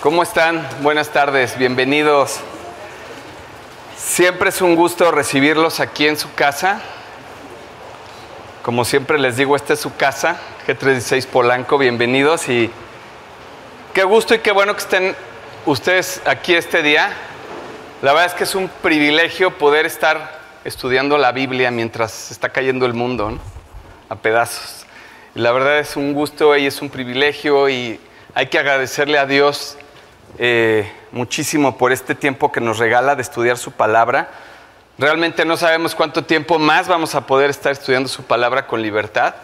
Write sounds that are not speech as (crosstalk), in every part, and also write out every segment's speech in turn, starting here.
¿Cómo están? Buenas tardes, bienvenidos. Siempre es un gusto recibirlos aquí en su casa. Como siempre les digo, esta es su casa, G36 Polanco, bienvenidos y qué gusto y qué bueno que estén ustedes aquí este día. La verdad es que es un privilegio poder estar estudiando la Biblia mientras está cayendo el mundo ¿no? a pedazos. La verdad es un gusto y es un privilegio y hay que agradecerle a Dios eh, muchísimo por este tiempo que nos regala de estudiar su palabra. Realmente no sabemos cuánto tiempo más vamos a poder estar estudiando su palabra con libertad,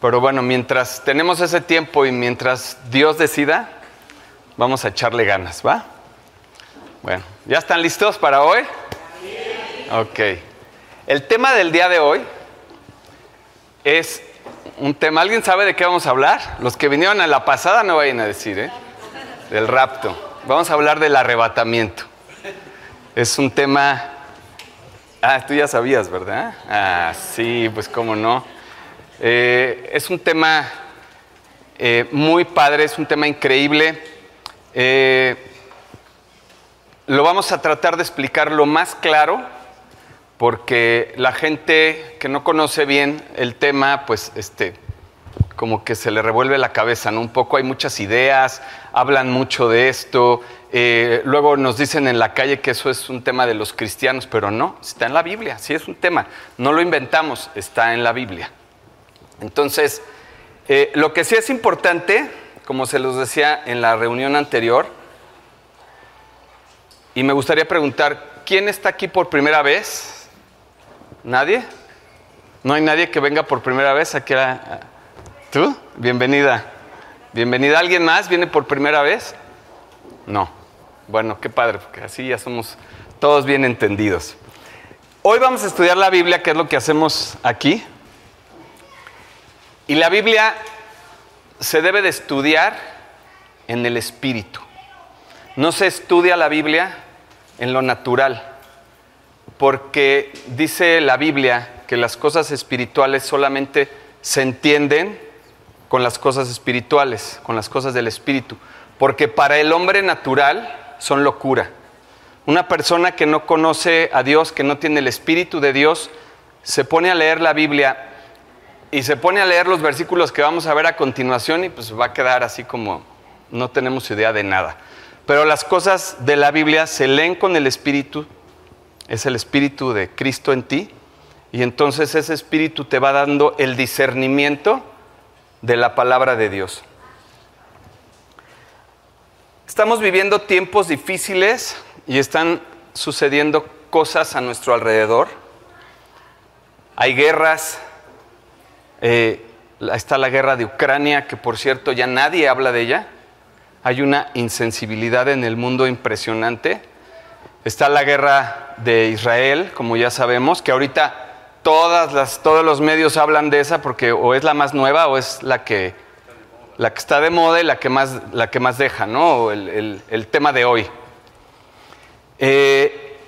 pero bueno, mientras tenemos ese tiempo y mientras Dios decida, vamos a echarle ganas, ¿va? Bueno, ¿ya están listos para hoy? Ok. El tema del día de hoy es un tema, ¿alguien sabe de qué vamos a hablar? Los que vinieron a la pasada no vayan a decir, ¿eh? Del rapto. Vamos a hablar del arrebatamiento. Es un tema... Ah, tú ya sabías, ¿verdad? Ah, sí, pues cómo no. Eh, es un tema eh, muy padre, es un tema increíble. Eh, lo vamos a tratar de explicar lo más claro, porque la gente que no conoce bien el tema, pues este, como que se le revuelve la cabeza, ¿no? Un poco hay muchas ideas, hablan mucho de esto, eh, luego nos dicen en la calle que eso es un tema de los cristianos, pero no, está en la Biblia, sí es un tema, no lo inventamos, está en la Biblia. Entonces, eh, lo que sí es importante, como se los decía en la reunión anterior, y me gustaría preguntar, ¿quién está aquí por primera vez? ¿Nadie? ¿No hay nadie que venga por primera vez aquí a, ¿Tú? Bienvenida. Bienvenida. ¿Alguien más viene por primera vez? No. Bueno, qué padre, porque así ya somos todos bien entendidos. Hoy vamos a estudiar la Biblia, que es lo que hacemos aquí. Y la Biblia se debe de estudiar en el espíritu. No se estudia la Biblia en lo natural, porque dice la Biblia que las cosas espirituales solamente se entienden con las cosas espirituales, con las cosas del espíritu, porque para el hombre natural son locura. Una persona que no conoce a Dios, que no tiene el espíritu de Dios, se pone a leer la Biblia y se pone a leer los versículos que vamos a ver a continuación y pues va a quedar así como no tenemos idea de nada. Pero las cosas de la Biblia se leen con el espíritu, es el espíritu de Cristo en ti, y entonces ese espíritu te va dando el discernimiento de la palabra de Dios. Estamos viviendo tiempos difíciles y están sucediendo cosas a nuestro alrededor. Hay guerras, eh, está la guerra de Ucrania, que por cierto ya nadie habla de ella. Hay una insensibilidad en el mundo impresionante. Está la guerra de Israel, como ya sabemos, que ahorita todas las, todos los medios hablan de esa porque o es la más nueva o es la que, la que está de moda y la que más, la que más deja, ¿no? El, el, tema de hoy. Eh,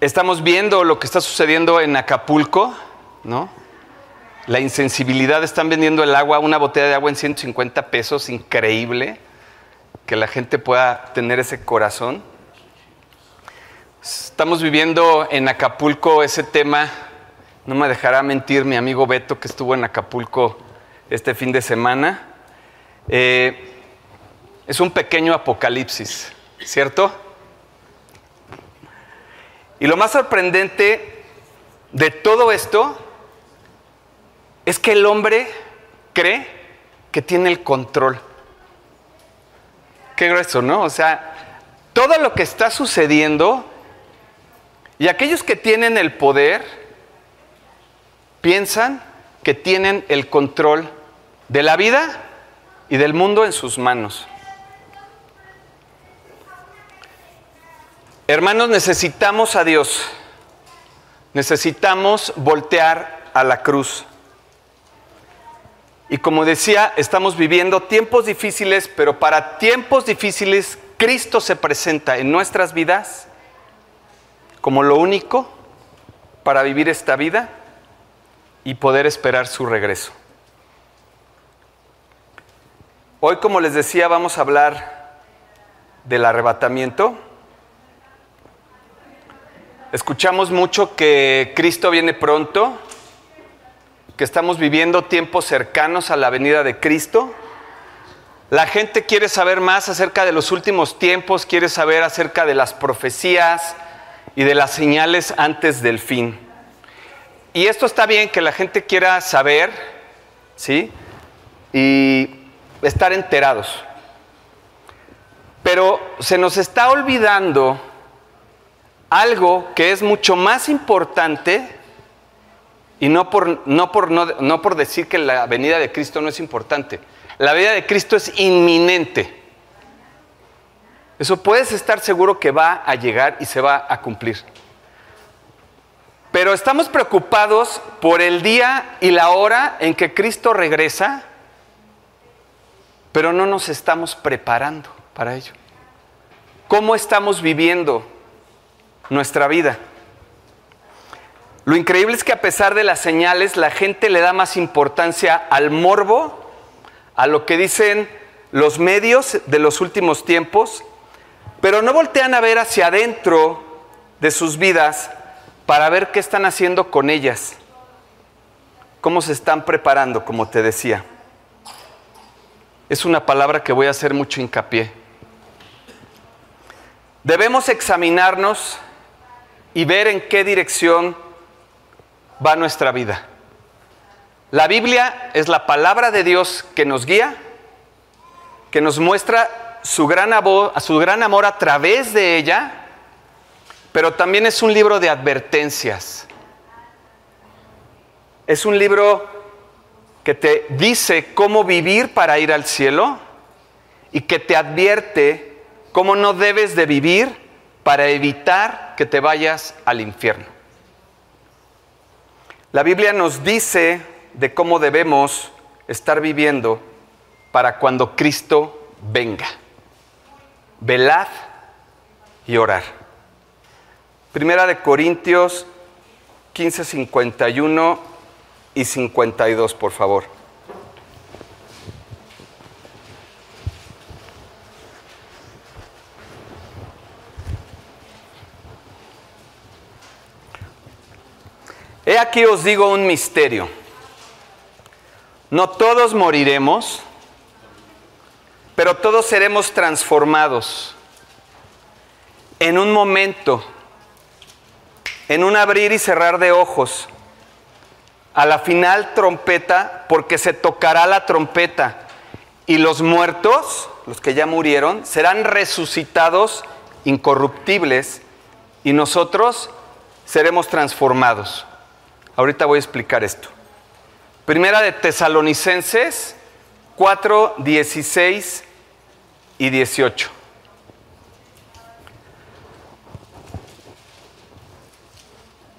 estamos viendo lo que está sucediendo en Acapulco, ¿no? La insensibilidad, están vendiendo el agua, una botella de agua en 150 pesos, increíble, que la gente pueda tener ese corazón. Estamos viviendo en Acapulco ese tema no me dejará mentir mi amigo Beto que estuvo en Acapulco este fin de semana. Eh, es un pequeño apocalipsis, ¿cierto? Y lo más sorprendente de todo esto es que el hombre cree que tiene el control. Qué grueso, ¿no? O sea, todo lo que está sucediendo y aquellos que tienen el poder, piensan que tienen el control de la vida y del mundo en sus manos. Hermanos, necesitamos a Dios. Necesitamos voltear a la cruz. Y como decía, estamos viviendo tiempos difíciles, pero para tiempos difíciles Cristo se presenta en nuestras vidas como lo único para vivir esta vida y poder esperar su regreso. Hoy, como les decía, vamos a hablar del arrebatamiento. Escuchamos mucho que Cristo viene pronto, que estamos viviendo tiempos cercanos a la venida de Cristo. La gente quiere saber más acerca de los últimos tiempos, quiere saber acerca de las profecías y de las señales antes del fin. Y esto está bien que la gente quiera saber, ¿sí? Y estar enterados. Pero se nos está olvidando algo que es mucho más importante y no por, no, por, no, por decir que la venida de Cristo no es importante. La venida de Cristo es inminente. Eso puedes estar seguro que va a llegar y se va a cumplir. Pero estamos preocupados por el día y la hora en que Cristo regresa, pero no nos estamos preparando para ello. ¿Cómo estamos viviendo nuestra vida? Lo increíble es que a pesar de las señales, la gente le da más importancia al morbo, a lo que dicen los medios de los últimos tiempos, pero no voltean a ver hacia adentro de sus vidas para ver qué están haciendo con ellas, cómo se están preparando, como te decía. Es una palabra que voy a hacer mucho hincapié. Debemos examinarnos y ver en qué dirección va nuestra vida. La Biblia es la palabra de Dios que nos guía, que nos muestra su gran, amor, su gran amor a través de ella, pero también es un libro de advertencias. Es un libro que te dice cómo vivir para ir al cielo y que te advierte cómo no debes de vivir para evitar que te vayas al infierno. La Biblia nos dice de cómo debemos estar viviendo para cuando Cristo venga. Velad y orar. Primera de Corintios 15, 51 y 52, por favor. He aquí os digo un misterio. No todos moriremos, pero todos seremos transformados en un momento, en un abrir y cerrar de ojos, a la final trompeta, porque se tocará la trompeta y los muertos, los que ya murieron, serán resucitados incorruptibles y nosotros seremos transformados. Ahorita voy a explicar esto. Primera de Tesalonicenses 4, 16 y 18.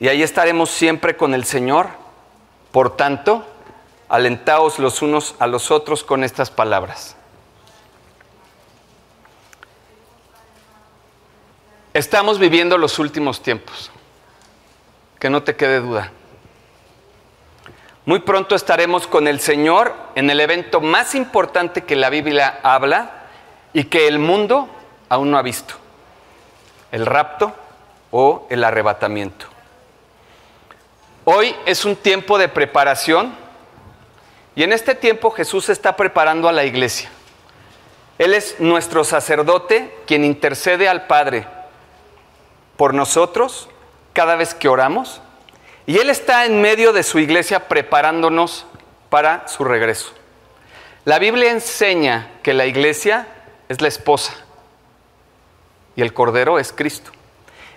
y ahí estaremos siempre con el Señor. Por tanto, alentaos los unos a los otros con estas palabras. Estamos viviendo los últimos tiempos, que no te quede duda. Muy pronto estaremos con el Señor en el evento más importante que la Biblia habla y que el mundo aún no ha visto, el rapto o el arrebatamiento. Hoy es un tiempo de preparación y en este tiempo Jesús está preparando a la iglesia. Él es nuestro sacerdote quien intercede al Padre por nosotros cada vez que oramos y Él está en medio de su iglesia preparándonos para su regreso. La Biblia enseña que la iglesia es la esposa y el Cordero es Cristo.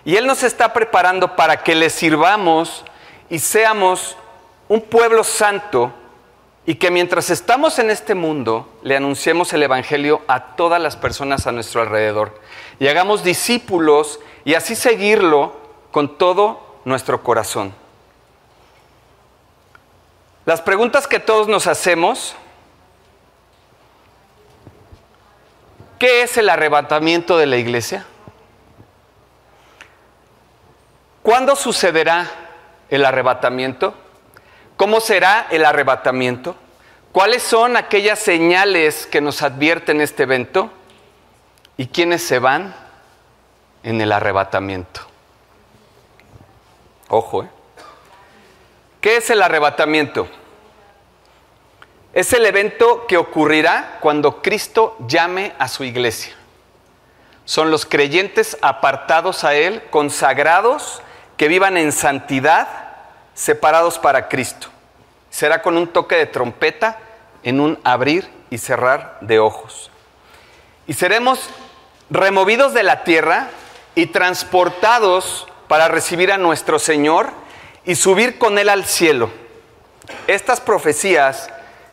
Y Él nos está preparando para que le sirvamos y seamos un pueblo santo y que mientras estamos en este mundo le anunciemos el Evangelio a todas las personas a nuestro alrededor y hagamos discípulos y así seguirlo con todo nuestro corazón. Las preguntas que todos nos hacemos, ¿qué es el arrebatamiento de la iglesia? ¿Cuándo sucederá el arrebatamiento? ¿Cómo será el arrebatamiento? ¿Cuáles son aquellas señales que nos advierten este evento? ¿Y quiénes se van en el arrebatamiento? Ojo, ¿eh? ¿Qué es el arrebatamiento? Es el evento que ocurrirá cuando Cristo llame a su iglesia. Son los creyentes apartados a Él, consagrados, que vivan en santidad, separados para Cristo. Será con un toque de trompeta en un abrir y cerrar de ojos. Y seremos removidos de la tierra y transportados para recibir a nuestro Señor y subir con Él al cielo. Estas profecías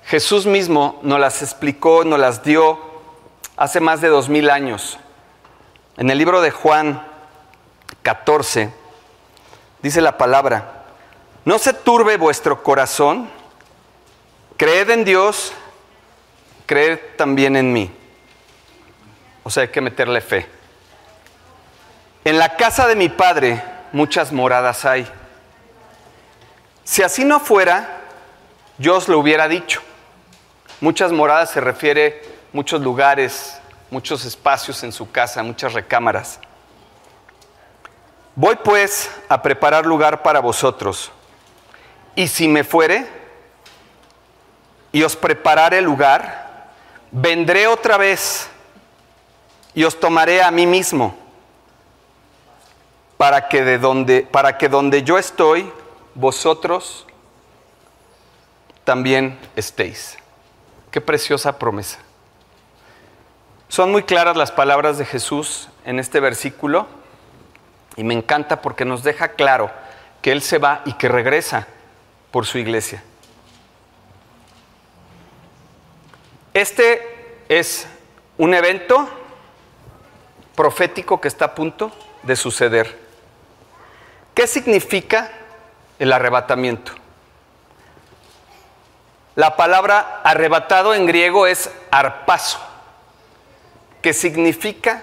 Jesús mismo nos las explicó, nos las dio hace más de dos mil años. En el libro de Juan 14 dice la palabra, no se turbe vuestro corazón, creed en Dios, creed también en mí. O sea, hay que meterle fe. En la casa de mi Padre muchas moradas hay. Si así no fuera, yo os lo hubiera dicho. Muchas moradas se refiere muchos lugares, muchos espacios en su casa, muchas recámaras. Voy pues a preparar lugar para vosotros. Y si me fuere y os prepararé lugar, vendré otra vez y os tomaré a mí mismo para que de donde para que donde yo estoy vosotros también estéis. Qué preciosa promesa. Son muy claras las palabras de Jesús en este versículo y me encanta porque nos deja claro que Él se va y que regresa por su iglesia. Este es un evento profético que está a punto de suceder. ¿Qué significa el arrebatamiento. La palabra arrebatado en griego es arpazo, que significa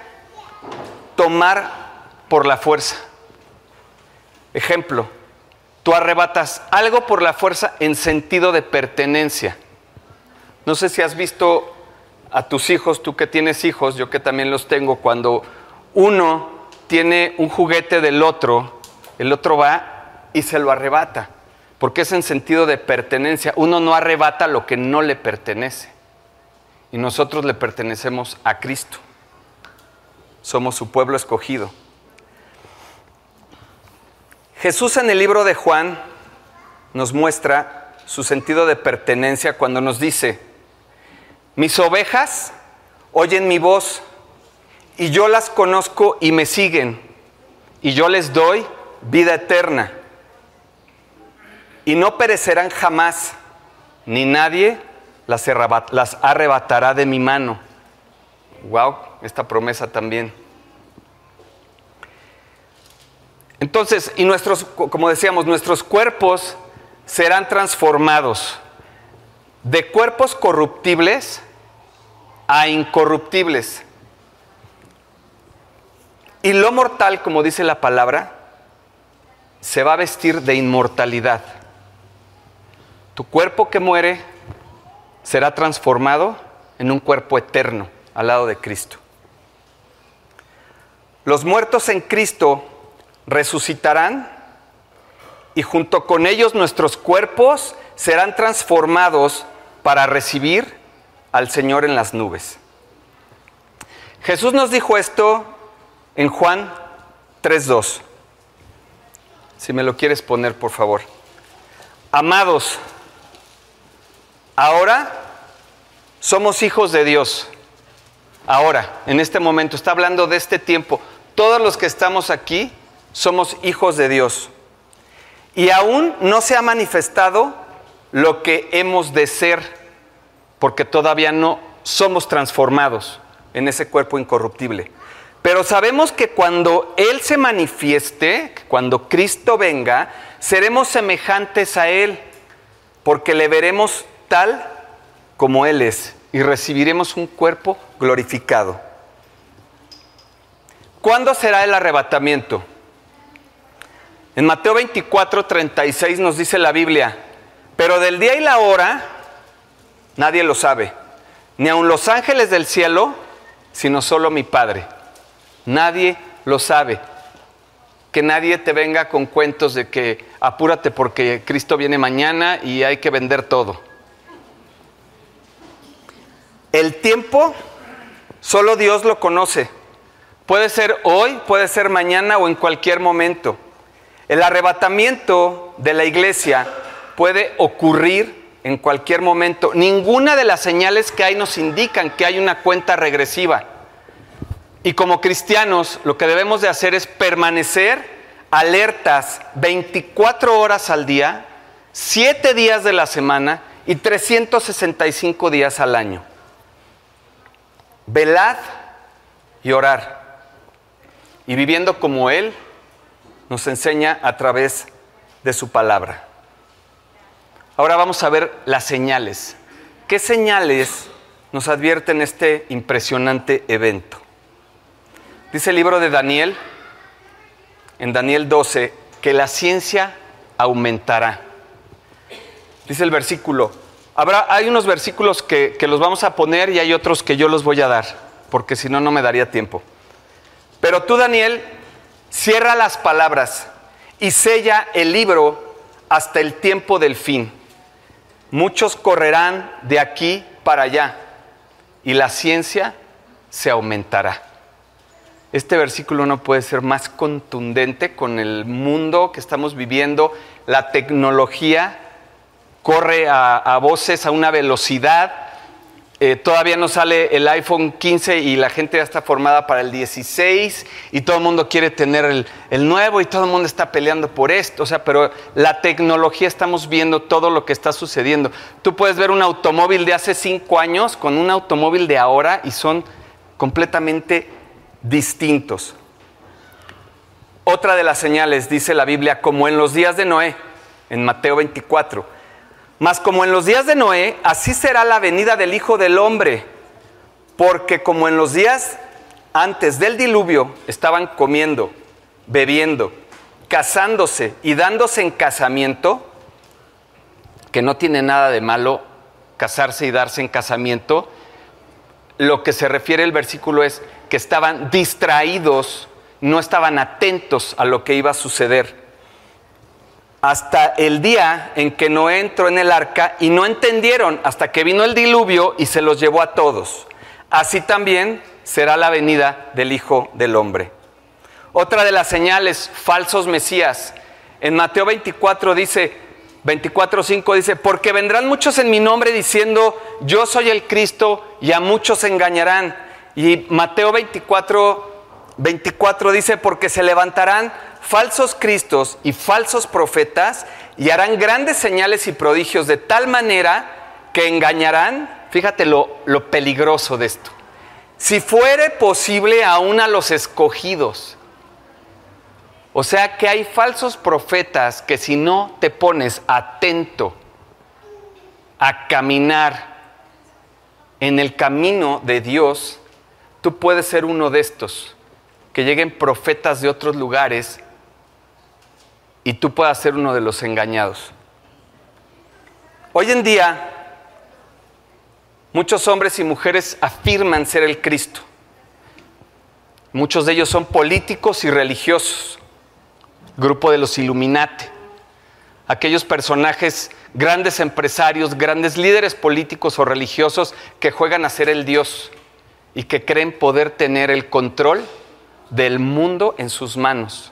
tomar por la fuerza. Ejemplo, tú arrebatas algo por la fuerza en sentido de pertenencia. No sé si has visto a tus hijos, tú que tienes hijos, yo que también los tengo, cuando uno tiene un juguete del otro, el otro va y se lo arrebata, porque es en sentido de pertenencia. Uno no arrebata lo que no le pertenece. Y nosotros le pertenecemos a Cristo. Somos su pueblo escogido. Jesús en el libro de Juan nos muestra su sentido de pertenencia cuando nos dice, mis ovejas oyen mi voz y yo las conozco y me siguen y yo les doy vida eterna y no perecerán jamás, ni nadie las, arrebatará de mi mano. Wow, esta promesa también. Entonces, y nuestros, como decíamos, nuestros cuerpos serán transformados de cuerpos corruptibles a incorruptibles. Y lo mortal, como dice la palabra, se va a vestir de inmortalidad. Tu cuerpo que muere será transformado en un cuerpo eterno al lado de Cristo. Los muertos en Cristo resucitarán y junto con ellos nuestros cuerpos serán transformados para recibir al Señor en las nubes. Jesús nos dijo esto en Juan 3.2. Si me lo quieres poner, por favor. Amados, Ahora somos hijos de Dios. Ahora, en este momento, está hablando de este tiempo. Todos los que estamos aquí somos hijos de Dios. Y aún no se ha manifestado lo que hemos de ser, porque todavía no somos transformados en ese cuerpo incorruptible. Pero sabemos que cuando Él se manifieste, cuando Cristo venga, seremos semejantes a Él, porque le veremos tal como Él es y recibiremos un cuerpo glorificado. ¿Cuándo será el arrebatamiento? En Mateo 24, 36 nos dice la Biblia, pero del día y la hora nadie lo sabe, ni aun los ángeles del cielo, sino solo mi Padre. Nadie lo sabe. Que nadie te venga con cuentos de que apúrate porque Cristo viene mañana y hay que vender todo. El tiempo solo Dios lo conoce. Puede ser hoy, puede ser mañana o en cualquier momento. El arrebatamiento de la iglesia puede ocurrir en cualquier momento. Ninguna de las señales que hay nos indican que hay una cuenta regresiva. Y como cristianos lo que debemos de hacer es permanecer alertas 24 horas al día, 7 días de la semana y 365 días al año. Velad y orar. Y viviendo como Él nos enseña a través de su palabra. Ahora vamos a ver las señales. ¿Qué señales nos advierten este impresionante evento? Dice el libro de Daniel, en Daniel 12, que la ciencia aumentará. Dice el versículo, habrá, hay unos versículos que, que los vamos a poner y hay otros que yo los voy a dar, porque si no, no me daría tiempo. Pero tú, Daniel, cierra las palabras y sella el libro hasta el tiempo del fin. Muchos correrán de aquí para allá y la ciencia se aumentará. Este versículo no puede ser más contundente con el mundo que estamos viviendo. La tecnología corre a, voces a una velocidad eh, todavía no sale el iPhone 15 y la gente ya está formada para el 16 y todo el mundo quiere tener el, el, nuevo y todo el mundo está peleando por esto. O sea, pero la tecnología estamos viendo todo lo que está sucediendo. Tú puedes ver un automóvil de hace cinco años con un automóvil de ahora y son completamente distintos. Otra de las señales, dice la Biblia, como en los días de Noé, en Mateo 24 mas como en los días de Noé, así será la venida del Hijo del Hombre, porque como en los días antes del diluvio estaban comiendo, bebiendo, casándose y dándose en casamiento, que no tiene nada de malo casarse y darse en casamiento, lo que se refiere el versículo es que estaban distraídos, no estaban atentos a lo que iba a suceder hasta el día en que Noé entró en el arca y no entendieron hasta que vino el diluvio y se los llevó a todos. Así también será la venida del Hijo del Hombre. Otra de las señales, falsos mesías. En Mateo 24 dice, 24.5 dice, porque vendrán muchos en mi nombre diciendo, yo soy el Cristo y a muchos engañarán. Y Mateo 24, 24 dice, porque se levantarán falsos cristos y falsos profetas y harán grandes señales y prodigios de tal manera que engañarán, fíjate lo, lo peligroso de esto, si fuere posible aún a los escogidos. O sea que hay falsos profetas que si no te pones atento a caminar en el camino de Dios, tú puedes ser uno de estos, que lleguen profetas de otros lugares y tú puedas ser uno de los engañados. Hoy en día, muchos hombres y mujeres afirman ser el Cristo. Muchos de ellos son políticos y religiosos, grupo de los Illuminati, aquellos personajes, grandes empresarios, grandes líderes políticos o religiosos que juegan a ser el Dios y que creen poder tener el control del mundo en sus manos.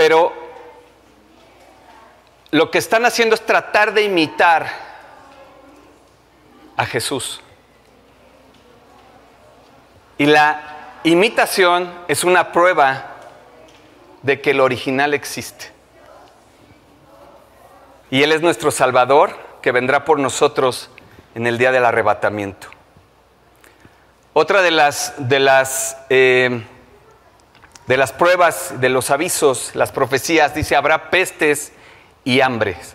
Pero lo que están haciendo es tratar de imitar a Jesús. Y la imitación es una prueba de que el original existe. Y Él es nuestro Salvador, que vendrá por nosotros en el día del arrebatamiento. Otra de las, de las, eh, de las pruebas, de los avisos, las profecías, dice, habrá pestes y hambres.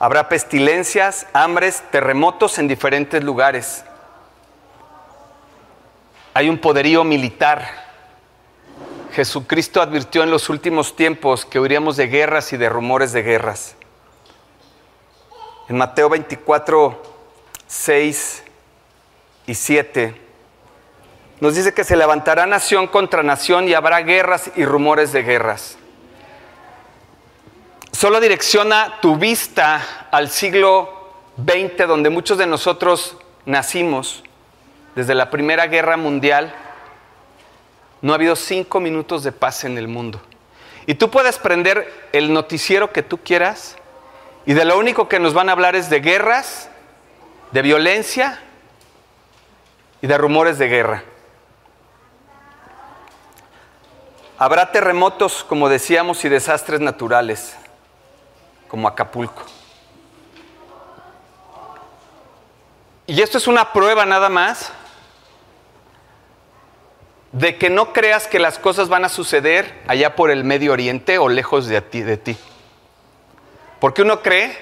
Habrá pestilencias, hambres, terremotos en diferentes lugares. Hay un poderío militar. Jesucristo advirtió en los últimos tiempos que oiríamos de guerras y de rumores de guerras. En Mateo 24, 6 y 7 nos dice que se levantará nación contra nación y habrá guerras y rumores de guerras. Solo direcciona tu vista al siglo XX, donde muchos de nosotros nacimos, desde la Primera Guerra Mundial. No ha habido cinco minutos de paz en el mundo. Y tú puedes prender el noticiero que tú quieras y de lo único que nos van a hablar es de guerras, de violencia y de rumores de guerra. Habrá terremotos, como decíamos, y desastres naturales, como Acapulco. Y esto es una prueba nada más de que no creas que las cosas van a suceder allá por el Medio Oriente o lejos de ti. De ti. Porque uno cree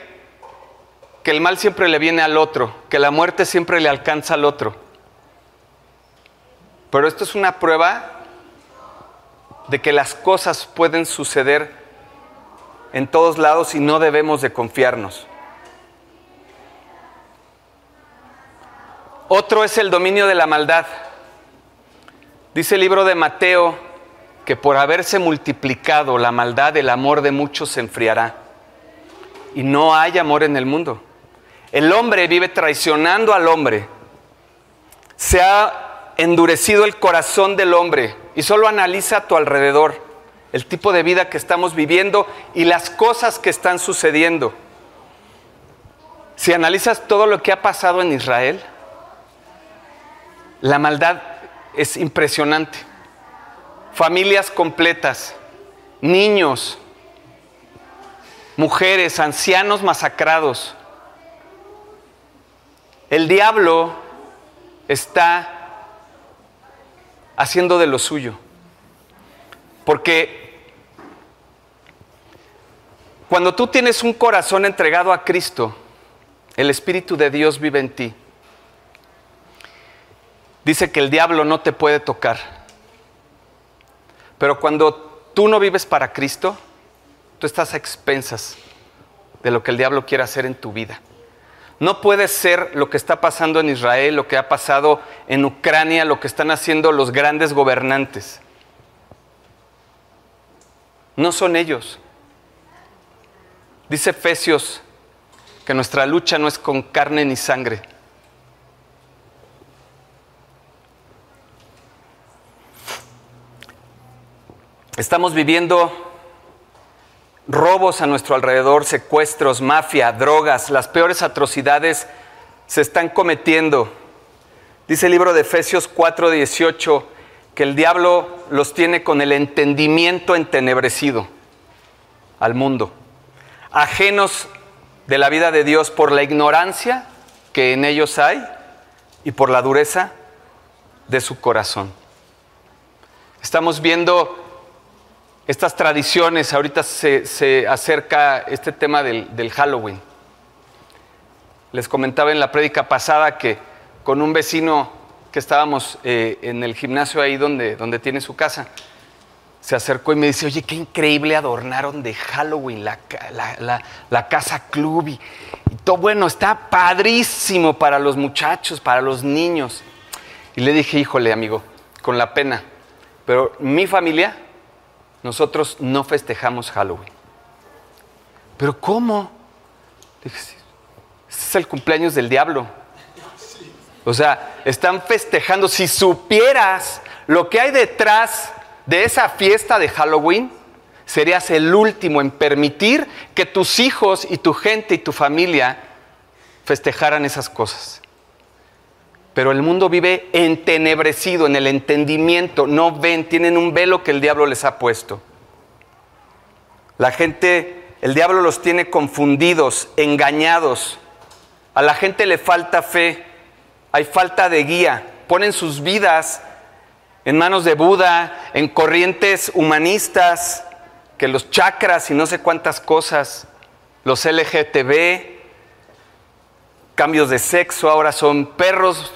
que el mal siempre le viene al otro, que la muerte siempre le alcanza al otro. Pero esto es una prueba de que las cosas pueden suceder en todos lados y no debemos de confiarnos. Otro es el dominio de la maldad. Dice el libro de Mateo que por haberse multiplicado la maldad, el amor de muchos se enfriará. Y no hay amor en el mundo. El hombre vive traicionando al hombre. Se ha endurecido el corazón del hombre y solo analiza a tu alrededor el tipo de vida que estamos viviendo y las cosas que están sucediendo. Si analizas todo lo que ha pasado en Israel, la maldad es impresionante. Familias completas, niños, mujeres, ancianos masacrados. El diablo está haciendo de lo suyo. Porque cuando tú tienes un corazón entregado a Cristo, el Espíritu de Dios vive en ti. Dice que el diablo no te puede tocar. Pero cuando tú no vives para Cristo, tú estás a expensas de lo que el diablo quiere hacer en tu vida. No puede ser lo que está pasando en Israel, lo que ha pasado en Ucrania, lo que están haciendo los grandes gobernantes. No son ellos. Dice Efesios que nuestra lucha no es con carne ni sangre. Estamos viviendo robos a nuestro alrededor, secuestros, mafia, drogas, las peores atrocidades se están cometiendo. Dice el libro de Efesios 4:18 que el diablo los tiene con el entendimiento entenebrecido al mundo, ajenos de la vida de Dios por la ignorancia que en ellos hay y por la dureza de su corazón. Estamos viendo estas tradiciones, ahorita se, acerca este tema del, Halloween. Les comentaba en la prédica pasada que con un vecino que estábamos eh, en el gimnasio ahí donde, donde tiene su casa, se acercó y me dice, oye, qué increíble adornaron de Halloween la, la, casa club y, y, todo bueno, está padrísimo para los muchachos, para los niños. Y le dije, híjole, amigo, con la pena, pero mi familia nosotros no festejamos Halloween. ¿Pero cómo? Este es el cumpleaños del diablo. O sea, están festejando. Si supieras lo que hay detrás de esa fiesta de Halloween, serías el último en permitir que tus hijos y tu gente y tu familia festejaran esas cosas. Pero el mundo vive entenebrecido en el entendimiento, no ven, tienen un velo que el diablo les ha puesto. La gente, el diablo los tiene confundidos, engañados. A la gente le falta fe, hay falta de guía. Ponen sus vidas en manos de Buda, en corrientes humanistas, que los chakras y no sé cuántas cosas, los LGTB, cambios de sexo, ahora son perros,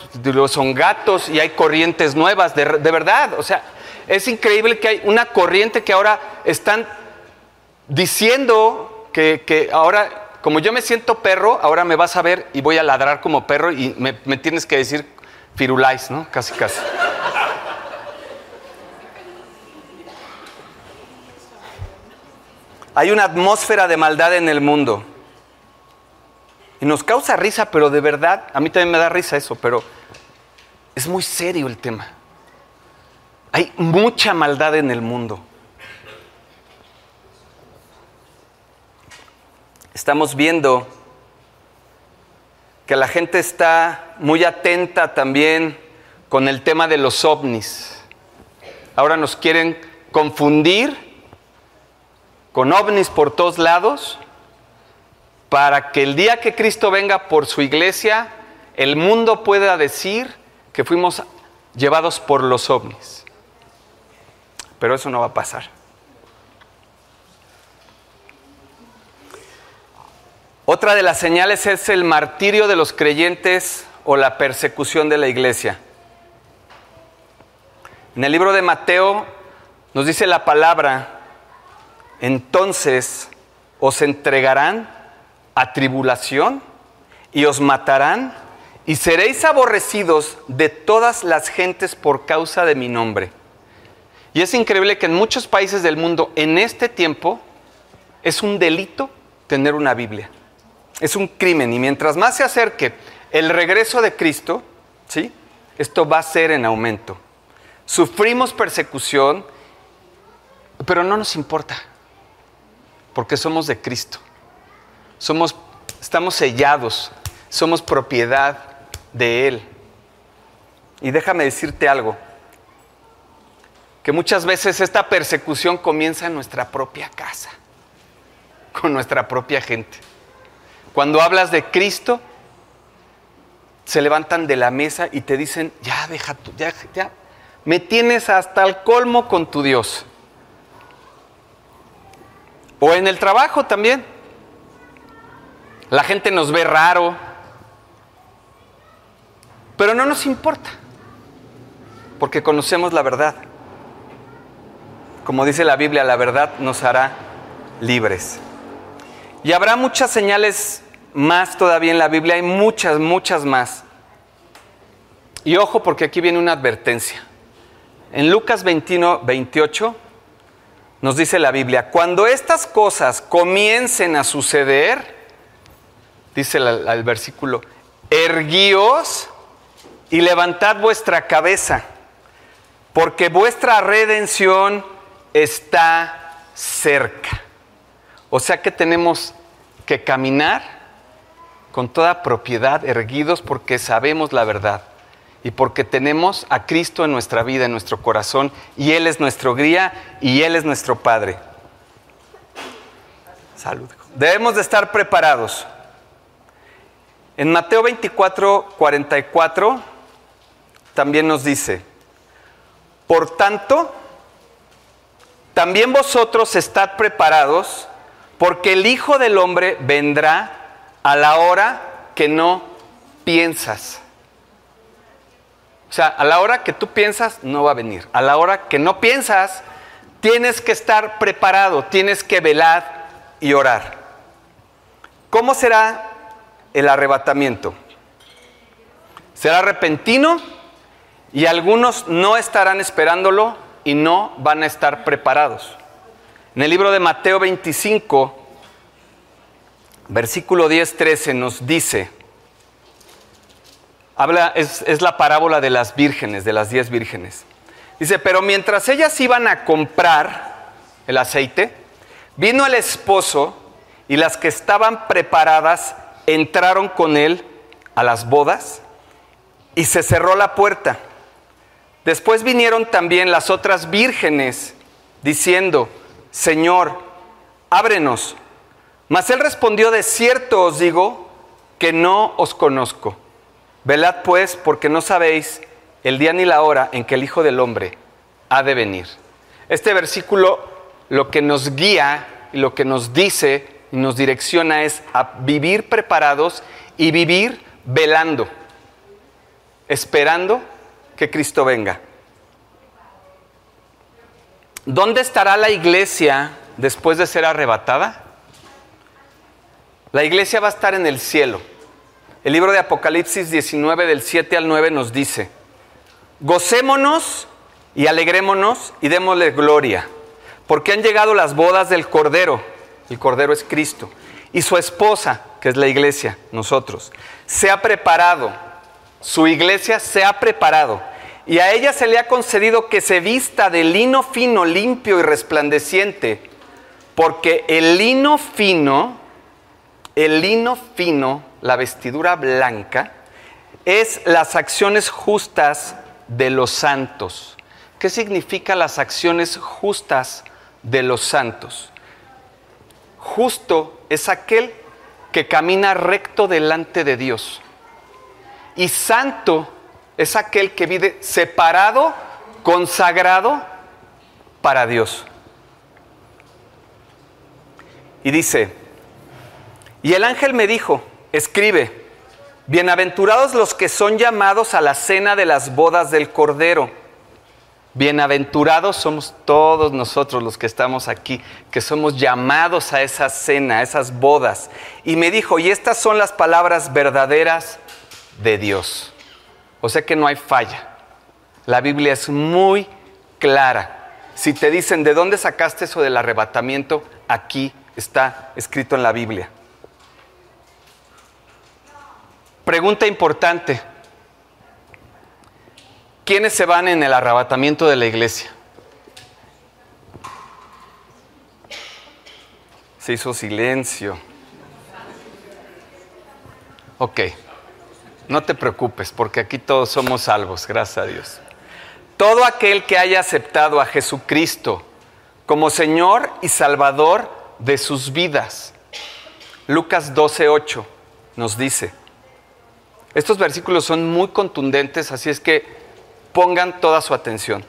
son gatos y hay corrientes nuevas, de, verdad. O sea, es increíble que hay una corriente que ahora están diciendo que, ahora, como yo me siento perro, ahora me vas a ver y voy a ladrar como perro y me, tienes que decir firulais, ¿no? Casi, casi. Hay una atmósfera de maldad en el mundo. Y nos causa risa, pero de verdad, a mí también me da risa eso, pero es muy serio el tema. Hay mucha maldad en el mundo. Estamos viendo que la gente está muy atenta también con el tema de los ovnis. Ahora nos quieren confundir con ovnis por todos lados para que el día que Cristo venga por su iglesia, el mundo pueda decir que fuimos llevados por los ovnis. Pero eso no va a pasar. Otra de las señales es el martirio de los creyentes o la persecución de la iglesia. En el libro de Mateo nos dice la palabra, entonces os entregarán a tribulación y os matarán y seréis aborrecidos de todas las gentes por causa de mi nombre. Y es increíble que en muchos países del mundo en este tiempo es un delito tener una Biblia. Es un crimen y mientras más se acerque el regreso de Cristo, ¿sí? Esto va a ser en aumento. Sufrimos persecución, pero no nos importa, porque somos de Cristo. Somos, estamos sellados, somos propiedad de Él. Y déjame decirte algo, que muchas veces esta persecución comienza en nuestra propia casa, con nuestra propia gente. Cuando hablas de Cristo, se levantan de la mesa y te dicen, ya deja tu, ya, ya, me tienes hasta el colmo con tu Dios. O en el trabajo también. La gente nos ve raro, pero no nos importa, porque conocemos la verdad. Como dice la Biblia, la verdad nos hará libres. Y habrá muchas señales más todavía en la Biblia, hay muchas, muchas más. Y ojo porque aquí viene una advertencia. En Lucas 21, 28 nos dice la Biblia, cuando estas cosas comiencen a suceder, dice el, versículo, erguíos y levantad vuestra cabeza, porque vuestra redención está cerca. O sea que tenemos que caminar con toda propiedad, erguidos, porque sabemos la verdad y porque tenemos a Cristo en nuestra vida, en nuestro corazón, y Él es nuestro guía y Él es nuestro Padre. Salud. Debemos de estar preparados. En Mateo 24, 44 también nos dice, por tanto, también vosotros estad preparados, porque el Hijo del Hombre vendrá a la hora que no piensas. O sea, a la hora que tú piensas, no va a venir. A la hora que no piensas, tienes que estar preparado, tienes que velar y orar. ¿Cómo será el arrebatamiento. Será repentino y algunos no estarán esperándolo y no van a estar preparados. En el libro de Mateo 25, versículo 10-13 nos dice, habla, es, es la parábola de las vírgenes, de las diez vírgenes. Dice, pero mientras ellas iban a comprar el aceite, vino el esposo y las que estaban preparadas entraron con él a las bodas y se cerró la puerta. Después vinieron también las otras vírgenes diciendo, Señor, ábrenos. Mas él respondió, de cierto os digo, que no os conozco. Velad pues, porque no sabéis el día ni la hora en que el Hijo del Hombre ha de venir. Este versículo lo que nos guía y lo que nos dice nos direcciona es a vivir preparados y vivir velando, esperando que Cristo venga. ¿Dónde estará la iglesia después de ser arrebatada? La iglesia va a estar en el cielo. El libro de Apocalipsis 19 del 7 al 9 nos dice, gocémonos y alegrémonos y démosle gloria, porque han llegado las bodas del Cordero, el Cordero es Cristo, y su esposa, que es la iglesia, nosotros, se ha preparado, su iglesia se ha preparado, y a ella se le ha concedido que se vista de lino fino, limpio y resplandeciente, porque el lino fino, el lino fino, la vestidura blanca, es las acciones justas de los santos. ¿Qué significa las acciones justas de los santos? Justo es aquel que camina recto delante de Dios. Y santo es aquel que vive separado, consagrado para Dios. Y dice, y el ángel me dijo, escribe, bienaventurados los que son llamados a la cena de las bodas del Cordero. Bienaventurados somos todos nosotros los que estamos aquí, que somos llamados a esa cena, a esas bodas. Y me dijo, y estas son las palabras verdaderas de Dios. O sea que no hay falla. La Biblia es muy clara. Si te dicen, ¿de dónde sacaste eso del arrebatamiento? Aquí está escrito en la Biblia. Pregunta importante. ¿Quiénes se van en el arrebatamiento de la iglesia? Se hizo silencio. Ok, no te preocupes porque aquí todos somos salvos, gracias a Dios. Todo aquel que haya aceptado a Jesucristo como Señor y Salvador de sus vidas. Lucas 12:8 nos dice. Estos versículos son muy contundentes, así es que pongan toda su atención.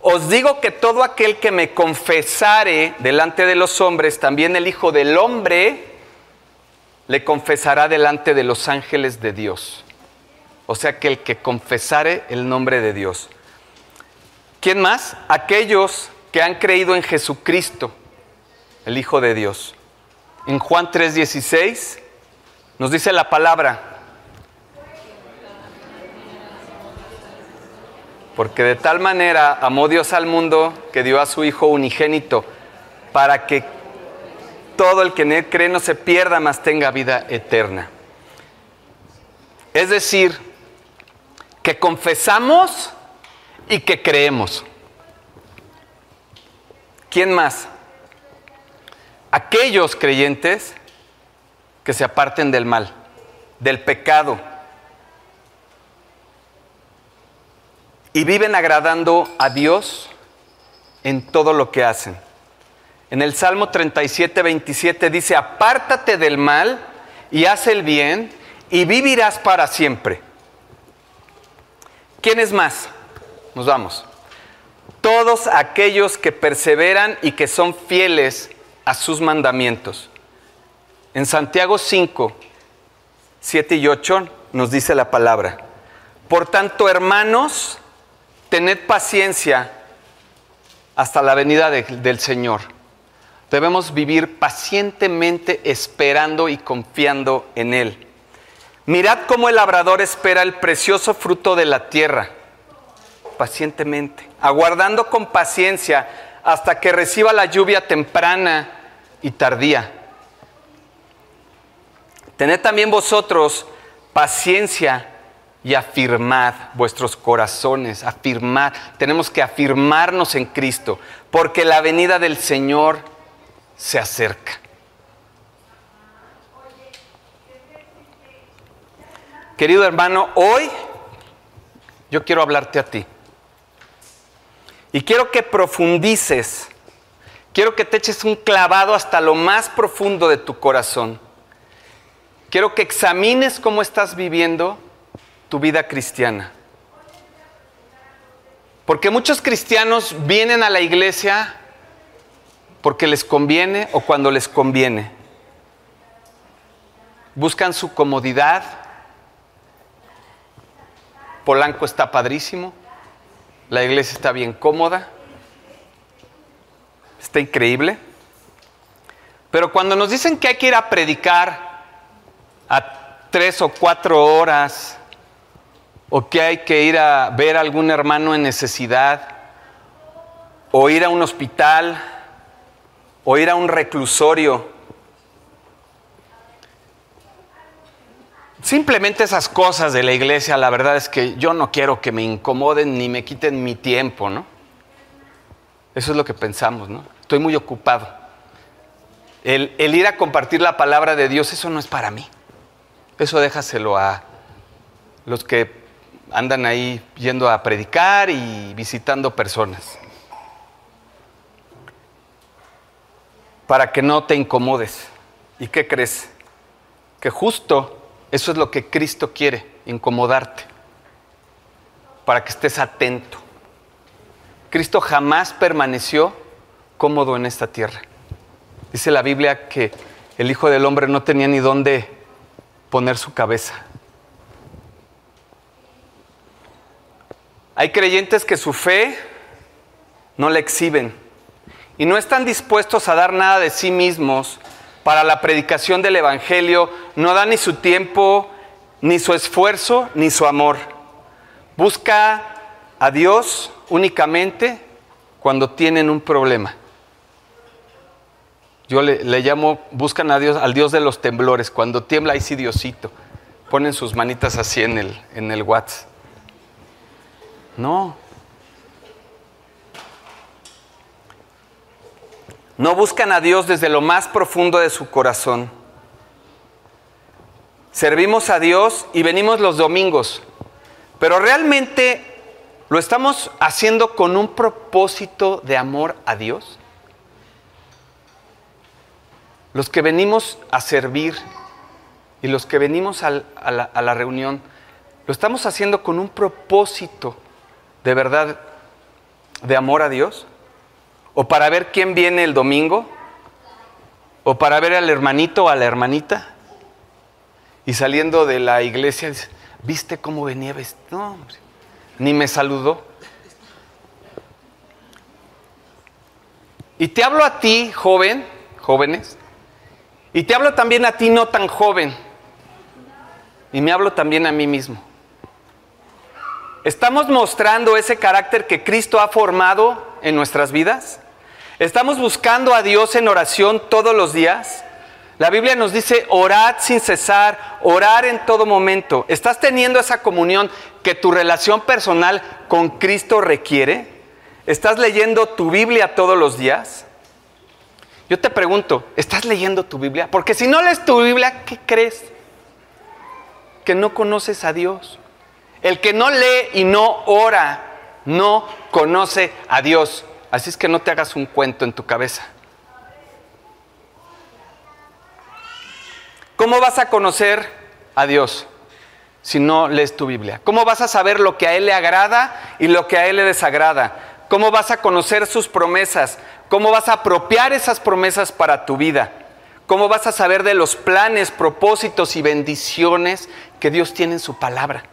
Os digo que todo aquel que me confesare delante de los hombres, también el Hijo del Hombre le confesará delante de los ángeles de Dios. O sea que el que confesare el nombre de Dios. ¿Quién más? Aquellos que han creído en Jesucristo, el Hijo de Dios. En Juan 3:16 nos dice la palabra, Porque de tal manera amó Dios al mundo que dio a su Hijo unigénito, para que todo el que en él cree no se pierda, mas tenga vida eterna. Es decir, que confesamos y que creemos. ¿Quién más? Aquellos creyentes que se aparten del mal, del pecado y viven agradando a Dios en todo lo que hacen. En el Salmo 37, 27 dice, apártate del mal y haz el bien y vivirás para siempre. ¿Quién es más? Nos vamos. Todos aquellos que perseveran y que son fieles a sus mandamientos. En Santiago 5, 7 y 8 nos dice la palabra. Por tanto, hermanos, tened paciencia hasta la venida del Señor. Debemos vivir pacientemente esperando y confiando en Él. Mirad cómo el labrador espera el precioso fruto de la tierra, pacientemente, aguardando con paciencia hasta que reciba la lluvia temprana y tardía. Tened también vosotros paciencia y afirmad vuestros corazones, afirmad. Tenemos que afirmarnos en Cristo, porque la venida del Señor se acerca. Querido hermano, hoy yo quiero hablarte a ti. Y quiero que profundices, quiero que te eches un clavado hasta lo más profundo de tu corazón quiero que examines cómo estás viviendo tu vida cristiana. Porque muchos cristianos vienen a la iglesia porque les conviene o cuando les conviene. Buscan su comodidad. Polanco está padrísimo. La iglesia está bien cómoda. Está increíble. Pero cuando nos dicen que hay que ir a predicar a tres o cuatro horas, o que hay que ir a ver a algún hermano en necesidad, o ir a un hospital, o ir a un reclusorio. Simplemente esas cosas de la iglesia, la verdad es que yo no quiero que me incomoden ni me quiten mi tiempo, ¿no? Eso es lo que pensamos, ¿no? Estoy muy ocupado. El, ir a compartir la palabra de Dios, eso no es para mí. Eso déjaselo a los que andan ahí yendo a predicar y visitando personas. para que no te incomodes. ¿Y qué crees? Que justo eso es lo que Cristo quiere, incomodarte, para que estés atento. Cristo jamás permaneció cómodo en esta tierra. Dice la Biblia que el Hijo del Hombre no tenía ni dónde poner su cabeza. Hay creyentes que su fe no la exhiben y no están dispuestos a dar nada de sí mismos para la predicación del Evangelio, no dan ni su tiempo, ni su esfuerzo, ni su amor. Busca a Dios únicamente cuando tienen un problema. Yo le, llamo, buscan a Dios, al Dios de los temblores. Cuando tiembla, ahí sí Diosito. Ponen sus manitas así en el, en el WhatsApp. No, No buscan a Dios desde lo más profundo de su corazón. Servimos a Dios y venimos los domingos, pero realmente lo estamos haciendo con un propósito de amor a Dios. Los que venimos a servir y los que venimos a la, a la reunión, lo estamos haciendo con un propósito de verdad de amor a Dios o para ver quién viene el domingo, o para ver al hermanito o a la hermanita. Y saliendo de la iglesia, ¿viste cómo venía? No, ni me saludó. Y te hablo a ti, joven, jóvenes, y te hablo también a ti, no tan joven, y me hablo también a mí mismo. ¿Estamos mostrando ese carácter que Cristo ha formado en nuestras vidas? ¿Estamos buscando a Dios en oración todos los días? La Biblia nos dice orad sin cesar, orar en todo momento. ¿Estás teniendo esa comunión que tu relación personal con Cristo requiere? ¿Estás leyendo tu Biblia todos los días? Yo te pregunto, ¿estás leyendo tu Biblia? Porque si no lees tu Biblia, ¿qué crees? Que no conoces a Dios. El que no lee y no ora, no conoce a Dios. Así es que no te hagas un cuento en tu cabeza. ¿Cómo vas a conocer a Dios si no lees tu Biblia? ¿Cómo vas a saber lo que a Él le agrada y lo que a Él le desagrada? ¿Cómo vas a conocer sus promesas? ¿Cómo vas a apropiar esas promesas para tu vida? ¿Cómo vas a saber de los planes, propósitos y bendiciones que Dios tiene en su palabra?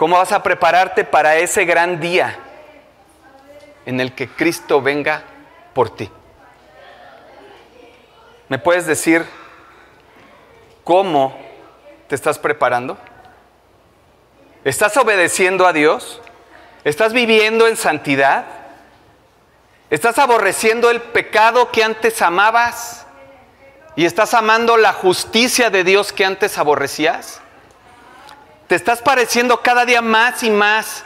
¿Cómo vas a prepararte para ese gran día? en el que Cristo venga por ti. ¿Me puedes decir cómo te estás preparando? ¿Estás obedeciendo a Dios? ¿Estás viviendo en santidad? ¿Estás aborreciendo el pecado que antes amabas? ¿Y estás amando la justicia de Dios que antes aborrecías? ¿Te estás pareciendo cada día más y más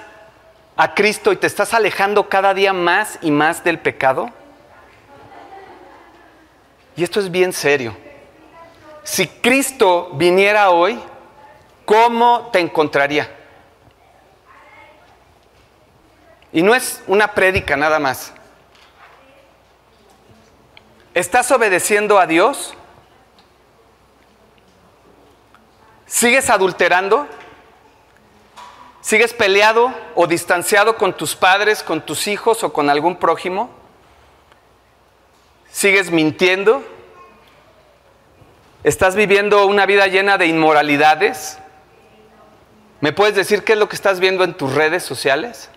a Cristo y te estás alejando cada día más y más del pecado? Y esto es bien serio. Si Cristo viniera hoy, ¿cómo te encontraría? Y no es una prédica nada más. ¿Estás obedeciendo a Dios? ¿Sigues adulterando? ¿Sigues peleado o distanciado con tus padres, con tus hijos o con algún prójimo? ¿Sigues mintiendo? ¿Estás viviendo una vida llena de inmoralidades? ¿Me puedes decir qué es lo que estás viendo en tus redes sociales?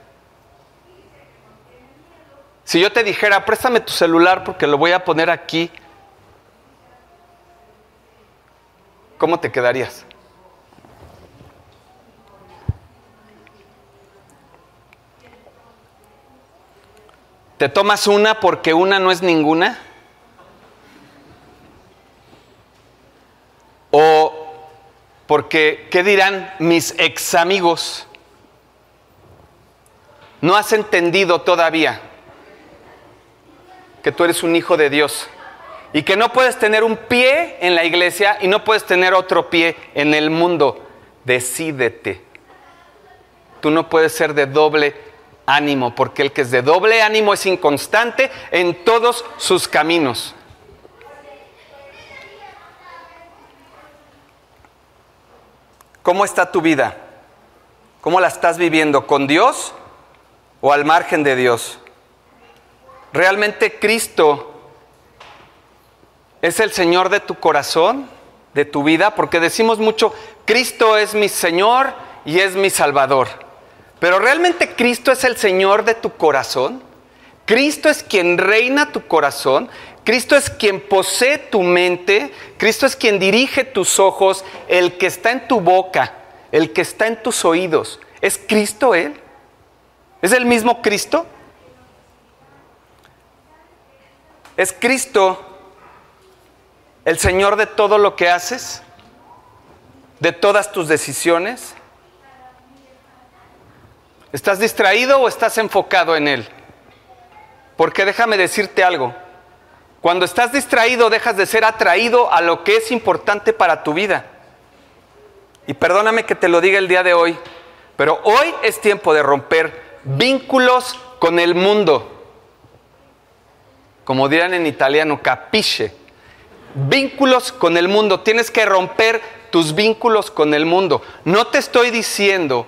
Si yo te dijera, préstame tu celular porque lo voy a poner aquí, ¿cómo te quedarías? ¿Te tomas una porque una no es ninguna? ¿O porque, qué dirán mis ex amigos? No has entendido todavía que tú eres un hijo de Dios y que no puedes tener un pie en la iglesia y no puedes tener otro pie en el mundo. Decídete. Tú no puedes ser de doble ánimo, porque el que es de doble ánimo es inconstante en todos sus caminos. ¿Cómo está tu vida? ¿Cómo la estás viviendo? ¿Con Dios o al margen de Dios? ¿Realmente Cristo es el Señor de tu corazón, de tu vida? Porque decimos mucho, Cristo es mi Señor y es mi Salvador. Pero realmente Cristo es el Señor de tu corazón. Cristo es quien reina tu corazón. Cristo es quien posee tu mente. Cristo es quien dirige tus ojos. El que está en tu boca. El que está en tus oídos. ¿Es Cristo Él? ¿Es el mismo Cristo? ¿Es Cristo el Señor de todo lo que haces? ¿De todas tus decisiones? ¿Estás distraído o estás enfocado en Él? Porque déjame decirte algo. Cuando estás distraído dejas de ser atraído a lo que es importante para tu vida. Y perdóname que te lo diga el día de hoy, pero hoy es tiempo de romper vínculos con el mundo. Como dirán en italiano, capisce. Vínculos con el mundo. Tienes que romper tus vínculos con el mundo. No te estoy diciendo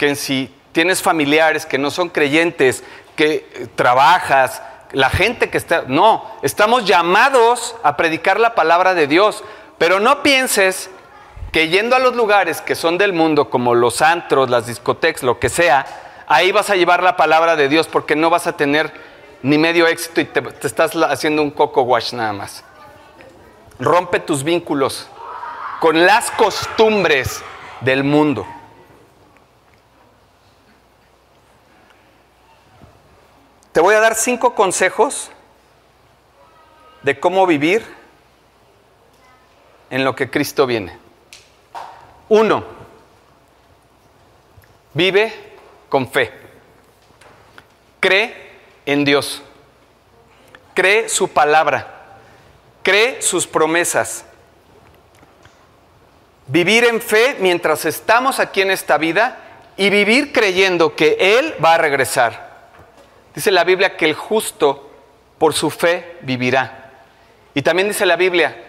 que si tienes familiares que no son creyentes, que eh, trabajas, la gente que está... No, estamos llamados a predicar la palabra de Dios, pero no pienses que yendo a los lugares que son del mundo, como los antros, las discotecas, lo que sea, ahí vas a llevar la palabra de Dios porque no vas a tener ni medio éxito y te, te estás haciendo un coco wash nada más. Rompe tus vínculos con las costumbres del mundo. Te voy a dar cinco consejos de cómo vivir en lo que Cristo viene. Uno, vive con fe. Cree en Dios. Cree su palabra. Cree sus promesas. Vivir en fe mientras estamos aquí en esta vida y vivir creyendo que Él va a regresar. Dice la Biblia que el justo por su fe vivirá. Y también dice la Biblia,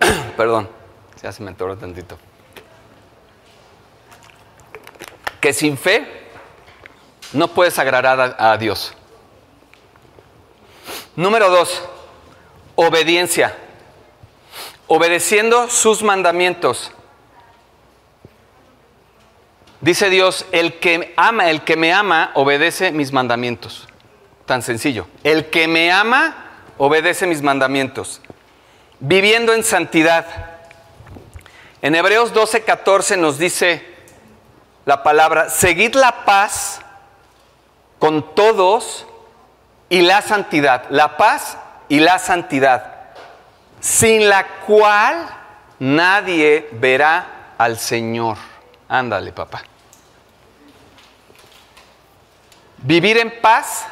(clears throat) perdón, ya se me atoró tantito, que sin fe no puedes agradar a, a Dios. Número dos, obediencia. Obedeciendo sus mandamientos. Dice Dios, el que ama, el que me ama, obedece mis mandamientos. Tan sencillo. El que me ama, obedece mis mandamientos. Viviendo en santidad. En Hebreos 12, 14 nos dice la palabra, seguid la paz con todos y la santidad. La paz y la santidad. Sin la cual nadie verá al Señor. Ándale, papá. Vivir en paz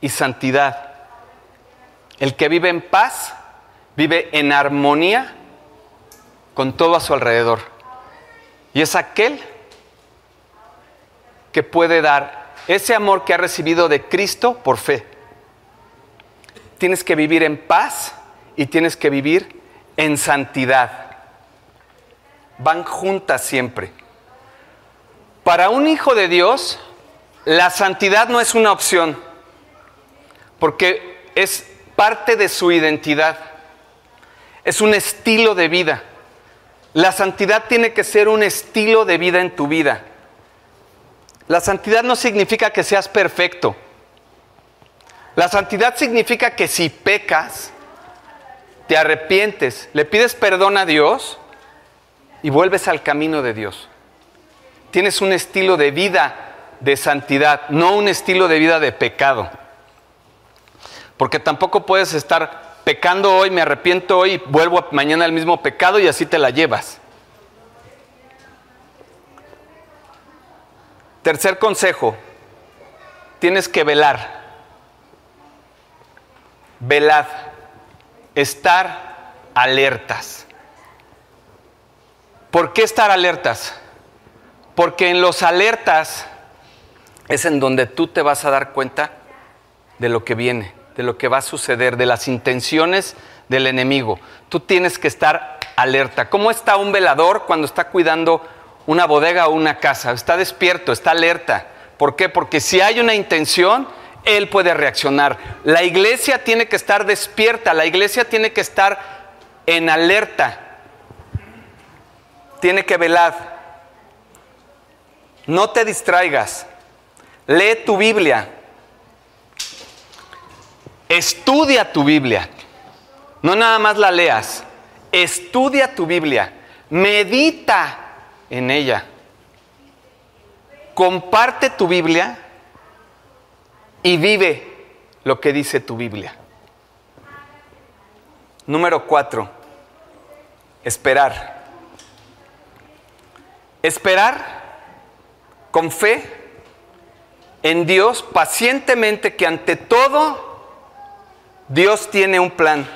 y santidad. El que vive en paz vive en armonía con todo a su alrededor. Y es aquel que puede dar ese amor que ha recibido de Cristo por fe. Tienes que vivir en paz y tienes que vivir en santidad. Van juntas siempre. Para un hijo de Dios, la santidad no es una opción, porque es parte de su identidad. Es un estilo de vida. La santidad tiene que ser un estilo de vida en tu vida. La santidad no significa que seas perfecto. La santidad significa que si pecas, te arrepientes, le pides perdón a Dios y vuelves al camino de Dios. Tienes un estilo de vida de santidad, no un estilo de vida de pecado. Porque tampoco puedes estar pecando hoy, me arrepiento hoy, vuelvo mañana al mismo pecado y así te la llevas. Tercer consejo, tienes que velar. Velad, estar alertas. ¿Por qué estar alertas? Porque en los alertas es en donde tú te vas a dar cuenta de lo que viene, de lo que va a suceder, de las intenciones del enemigo. Tú tienes que estar alerta. ¿Cómo está un velador cuando está cuidando una bodega o una casa? Está despierto, está alerta. ¿Por qué? Porque si hay una intención, él puede reaccionar. La iglesia tiene que estar despierta, la iglesia tiene que estar en alerta. Tiene que velar. No te distraigas. Lee tu Biblia. Estudia tu Biblia. No nada más la leas. Estudia tu Biblia. Medita en ella. Comparte tu Biblia y vive lo que dice tu Biblia. Número cuatro, esperar. Esperar con fe en Dios pacientemente que ante todo Dios tiene un plan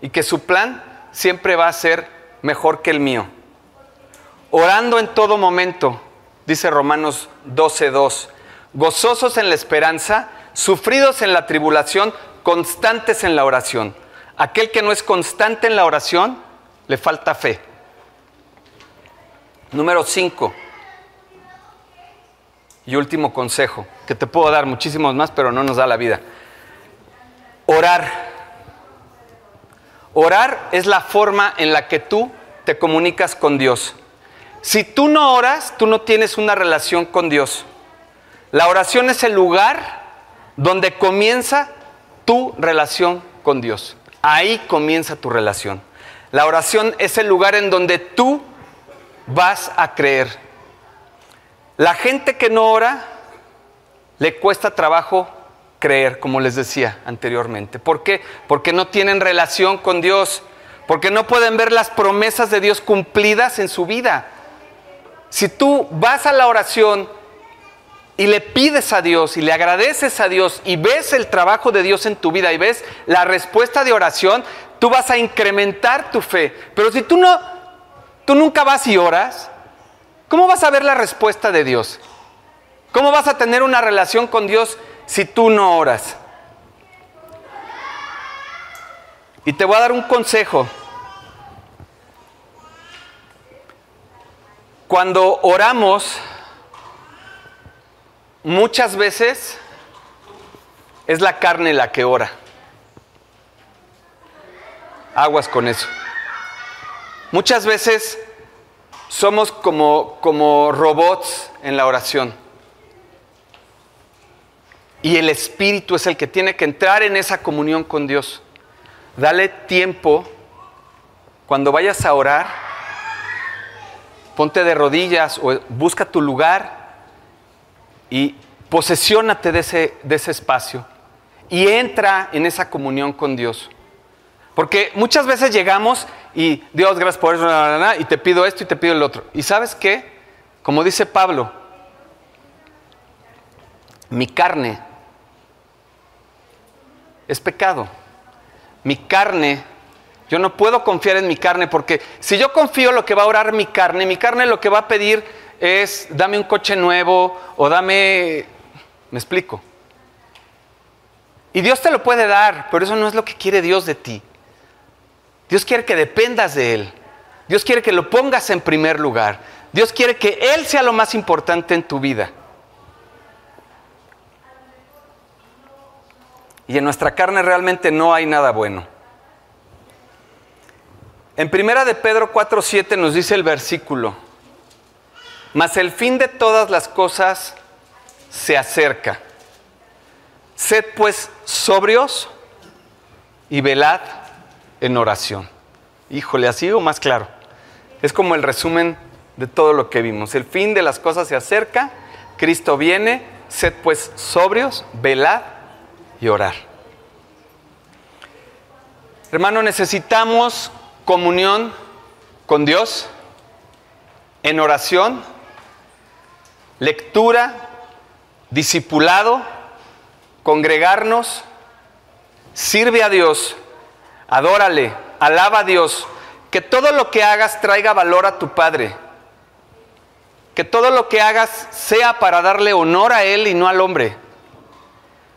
y que su plan siempre va a ser mejor que el mío. Orando en todo momento, dice Romanos 12:2, gozosos en la esperanza, sufridos en la tribulación, constantes en la oración. Aquel que no es constante en la oración, le falta fe. Número 5 y último consejo, que te puedo dar muchísimos más, pero no nos da la vida. Orar. Orar es la forma en la que tú te comunicas con Dios. Si tú no oras, tú no tienes una relación con Dios. La oración es el lugar donde comienza tu relación con Dios. Ahí comienza tu relación. La oración es el lugar en donde tú vas a creer. La gente que no ora le cuesta trabajo creer, como les decía anteriormente. ¿Por qué? Porque no tienen relación con Dios, porque no pueden ver las promesas de Dios cumplidas en su vida. Si tú vas a la oración y le pides a Dios y le agradeces a Dios y ves el trabajo de Dios en tu vida y ves la respuesta de oración, tú vas a incrementar tu fe. Pero si tú no, tú nunca vas y oras, ¿Cómo vas a ver la respuesta de Dios? ¿Cómo vas a tener una relación con Dios si tú no oras? Y te voy a dar un consejo. Cuando oramos, muchas veces es la carne la que ora. Aguas con eso. Muchas veces somos como, como robots en la oración. Y el Espíritu es el que tiene que entrar en esa comunión con Dios. Dale tiempo cuando vayas a orar. Ponte de rodillas o busca tu lugar y posesiónate de ese, de ese espacio y entra en esa comunión con Dios. Porque muchas veces llegamos y Dios, gracias por eso, y te pido esto y te pido el otro. ¿Y sabes qué? Como dice Pablo, mi carne es pecado. Mi carne, yo no puedo confiar en mi carne porque si yo confío lo que va a orar mi carne, mi carne lo que va a pedir es dame un coche nuevo o dame, me explico. Y Dios te lo puede dar, pero eso no es lo que quiere Dios de ti. Dios quiere que dependas de Él. Dios quiere que lo pongas en primer lugar. Dios quiere que Él sea lo más importante en tu vida. Y en nuestra carne realmente no hay nada bueno. En primera de Pedro 4:7 nos dice el versículo: "Mas el fin de todas las cosas se acerca. Sed pues sobrios y velad en oración." Híjole, así o más claro. Es como el resumen de todo lo que vimos. El fin de las cosas se acerca, Cristo viene, sed pues sobrios, velad y orar. Hermano, necesitamos comunión con Dios en oración, lectura, discipulado, congregarnos, sirve a Dios, adórale, alaba a Dios, que todo lo que hagas traiga valor a tu Padre, que todo lo que hagas sea para darle honor a Él y no al hombre.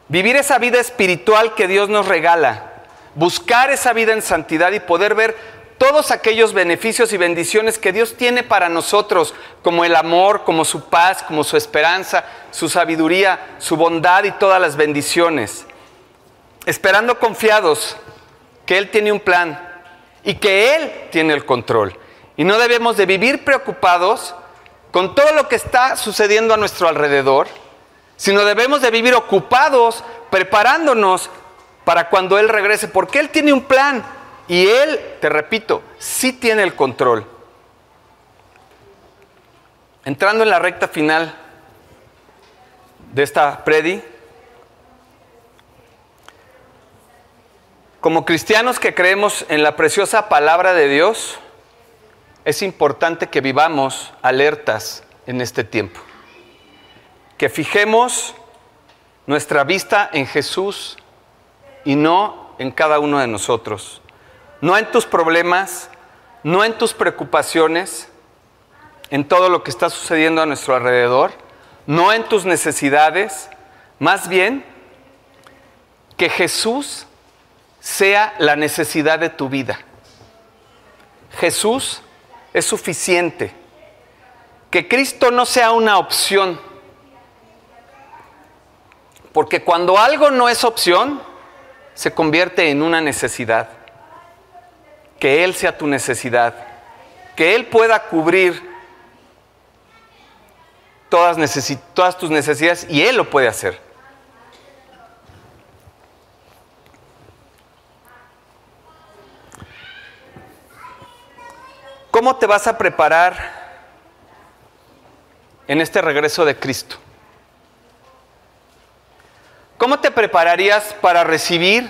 Vivir esa vida espiritual que Dios nos regala, buscar esa vida en santidad y poder ver todos aquellos beneficios y bendiciones que Dios tiene para nosotros, como el amor, como su paz, como su esperanza, su sabiduría, su bondad y todas las bendiciones. Esperando confiados que Él tiene un plan y que Él tiene el control. Y no debemos de vivir preocupados con todo lo que está sucediendo a nuestro alrededor, sino debemos de vivir ocupados, preparándonos para cuando Él regrese, porque Él tiene un plan y Él, te repito, sí tiene el control. Entrando en la recta final de esta predi, Como cristianos que creemos en la preciosa palabra de Dios, es importante que vivamos alertas en este tiempo. Que fijemos nuestra vista en Jesús y no en cada uno de nosotros. No en tus problemas, no en tus preocupaciones, en todo lo que está sucediendo a nuestro alrededor, no en tus necesidades, más bien que Jesús sea la necesidad de tu vida. Jesús es suficiente. Que Cristo no sea una opción. Porque cuando algo no es opción, se convierte en una necesidad. Que Él sea tu necesidad. Que Él pueda cubrir todas, tus necesidades y Él lo puede hacer. ¿Cómo te vas a preparar en este regreso de Cristo? ¿Cómo te prepararías para recibir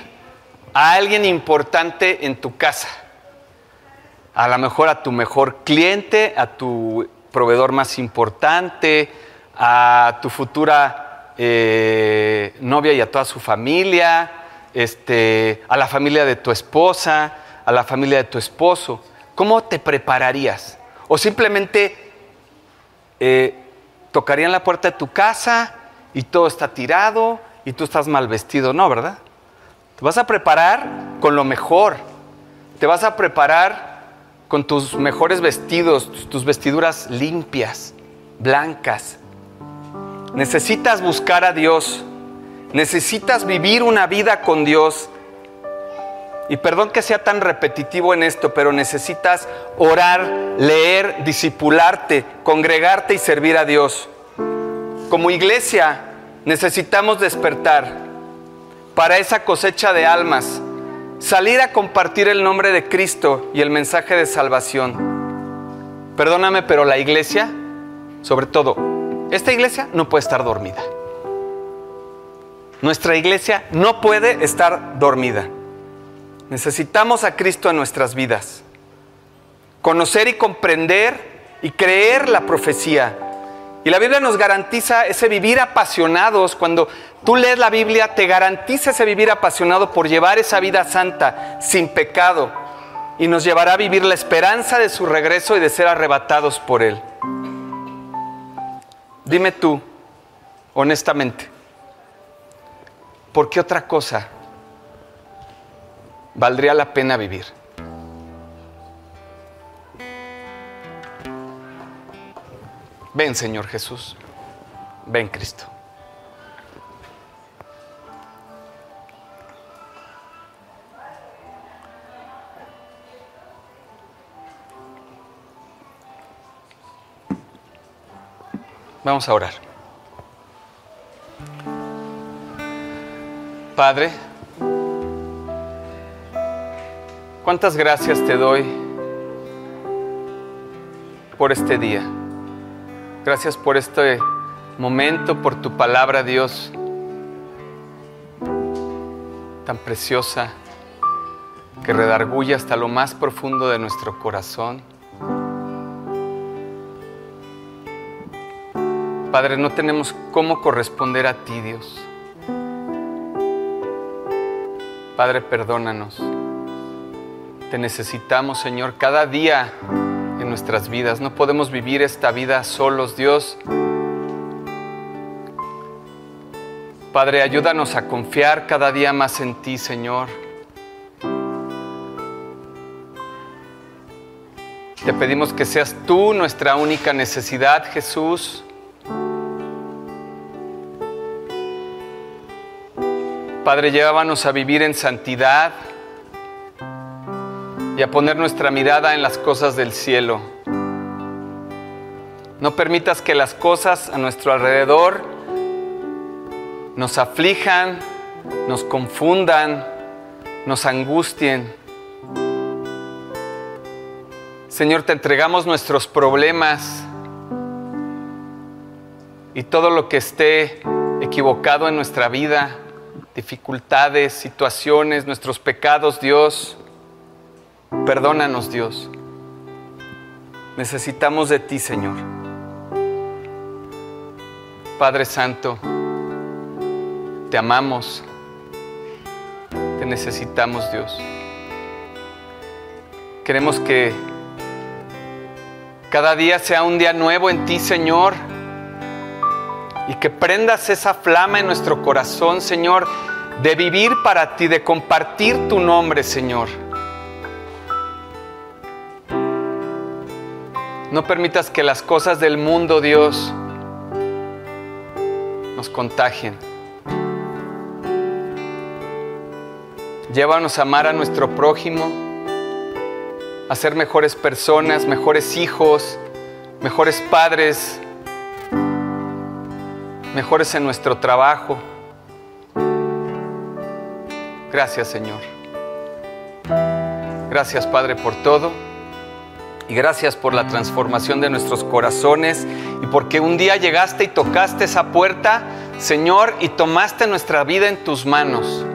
a alguien importante en tu casa? A lo mejor a tu mejor cliente, a tu proveedor más importante, a tu futura eh, novia y a toda su familia, este, a la familia de tu esposa, a la familia de tu esposo. ¿Cómo te prepararías? O simplemente eh, tocarían la puerta de tu casa y todo está tirado y tú estás mal vestido. No, ¿verdad? Te vas a preparar con lo mejor. Te vas a preparar con tus mejores vestidos, tus vestiduras limpias, blancas. Necesitas buscar a Dios. Necesitas vivir una vida con Dios. Y perdón que sea tan repetitivo en esto, pero necesitas orar, leer, discipularte, congregarte y servir a Dios. Como iglesia necesitamos despertar para esa cosecha de almas, salir a compartir el nombre de Cristo y el mensaje de salvación. Perdóname, pero la iglesia, sobre todo, esta iglesia no puede estar dormida. Nuestra iglesia no puede estar dormida. Necesitamos a Cristo en nuestras vidas. Conocer y comprender y creer la profecía. Y la Biblia nos garantiza ese vivir apasionados. Cuando tú lees la Biblia, te garantiza ese vivir apasionado por llevar esa vida santa, sin pecado. Y nos llevará a vivir la esperanza de su regreso y de ser arrebatados por Él. Dime tú, honestamente, ¿por qué otra cosa valdría la pena vivir. Ven Señor Jesús, ven Cristo. Vamos a orar. Padre, cuántas gracias te doy por este día. Gracias por este momento, por tu palabra, Dios, tan preciosa, que redarguye hasta lo más profundo de nuestro corazón. Padre, no tenemos cómo corresponder a ti, Dios. Padre, perdónanos. Te necesitamos, Señor, cada día en nuestras vidas. No podemos vivir esta vida solos, Dios. Padre, ayúdanos a confiar cada día más en ti, Señor. Te pedimos que seas tú nuestra única necesidad, Jesús. Padre, llévanos a vivir en santidad y a poner nuestra mirada en las cosas del cielo. No permitas que las cosas a nuestro alrededor nos aflijan, nos confundan, nos angustien. Señor, te entregamos nuestros problemas y todo lo que esté equivocado en nuestra vida dificultades, situaciones, nuestros pecados, Dios. Perdónanos, Dios. Necesitamos de ti, Señor. Padre Santo, te amamos, te necesitamos, Dios. Queremos que cada día sea un día nuevo en ti, Señor y que prendas esa flama en nuestro corazón, Señor, de vivir para ti, de compartir tu nombre, Señor. No permitas que las cosas del mundo, Dios, nos contagien. Llévanos a amar a nuestro prójimo, a ser mejores personas, mejores hijos, mejores padres, mejores en nuestro trabajo. Gracias Señor. Gracias Padre por todo. Y gracias por la transformación de nuestros corazones y porque un día llegaste y tocaste esa puerta, Señor, y tomaste nuestra vida en tus manos.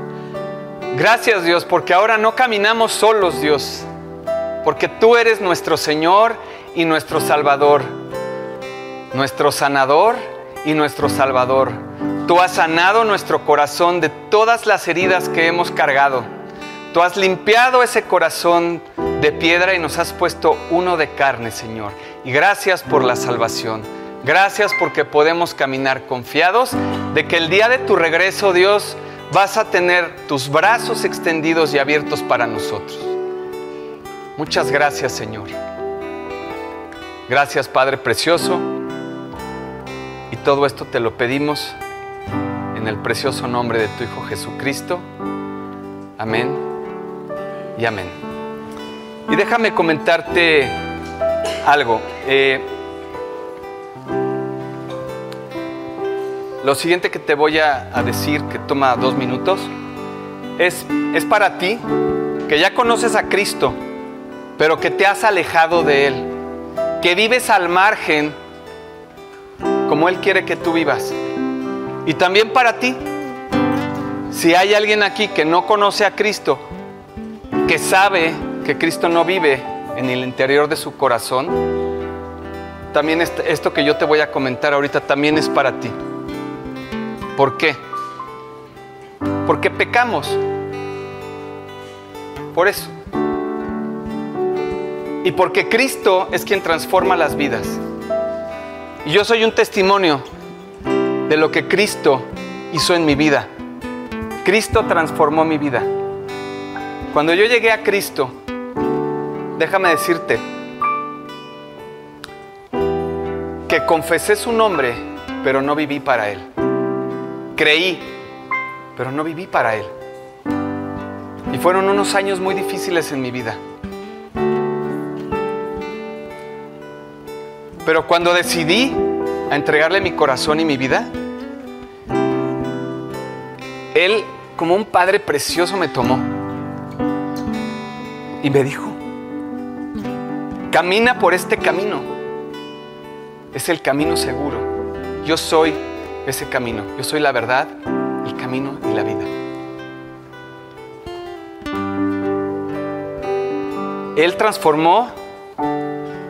Gracias Dios, porque ahora no caminamos solos, Dios, porque tú eres nuestro Señor y nuestro Salvador, nuestro sanador y nuestro Salvador. Tú has sanado nuestro corazón de todas las heridas que hemos cargado. Tú has limpiado ese corazón de piedra y nos has puesto uno de carne, Señor. Y gracias por la salvación. Gracias porque podemos caminar confiados de que el día de tu regreso, Dios, vas a tener tus brazos extendidos y abiertos para nosotros. Muchas gracias, Señor. Gracias, Padre Precioso. Y todo esto te lo pedimos en el precioso nombre de tu Hijo Jesucristo. Amén y amén. Y déjame comentarte algo. Eh, lo siguiente que te voy a, a, decir, que toma dos minutos, es, es para ti, que ya conoces a Cristo, pero que te has alejado de Él, que vives al margen como Él quiere que tú vivas. Y también para ti, si hay alguien aquí que no conoce a Cristo, que sabe que Cristo no vive en el interior de su corazón, también esto que yo te voy a comentar ahorita también es para ti. ¿Por qué? Porque pecamos. Por eso. Y porque Cristo es quien transforma las vidas. Y yo soy un testimonio de lo que Cristo hizo en mi vida. Cristo transformó mi vida. Cuando yo llegué a Cristo, déjame decirte, que confesé su nombre, pero no viví para Él. Creí, pero no viví para Él. Y fueron unos años muy difíciles en mi vida. Pero cuando decidí a entregarle mi corazón y mi vida, Él, como un Padre precioso, me tomó y me dijo, camina por este camino. Es el camino seguro. Yo soy ese camino. Yo soy la verdad, el camino y la vida. Él transformó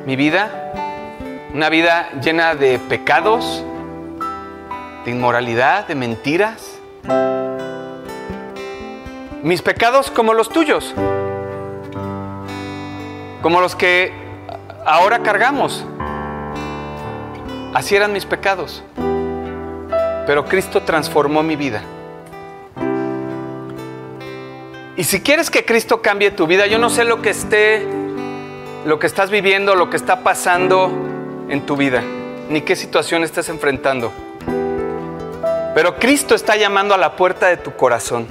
mi vida, una vida llena de pecados, de inmoralidad, de mentiras. Mis pecados como los tuyos, como los que ahora cargamos. Así eran mis pecados. Pero Cristo transformó mi vida. Y si quieres que Cristo cambie tu vida, yo no sé lo que esté, lo que estás viviendo, lo que está pasando en tu vida, ni qué situación estás enfrentando. Pero Cristo está llamando a la puerta de tu corazón.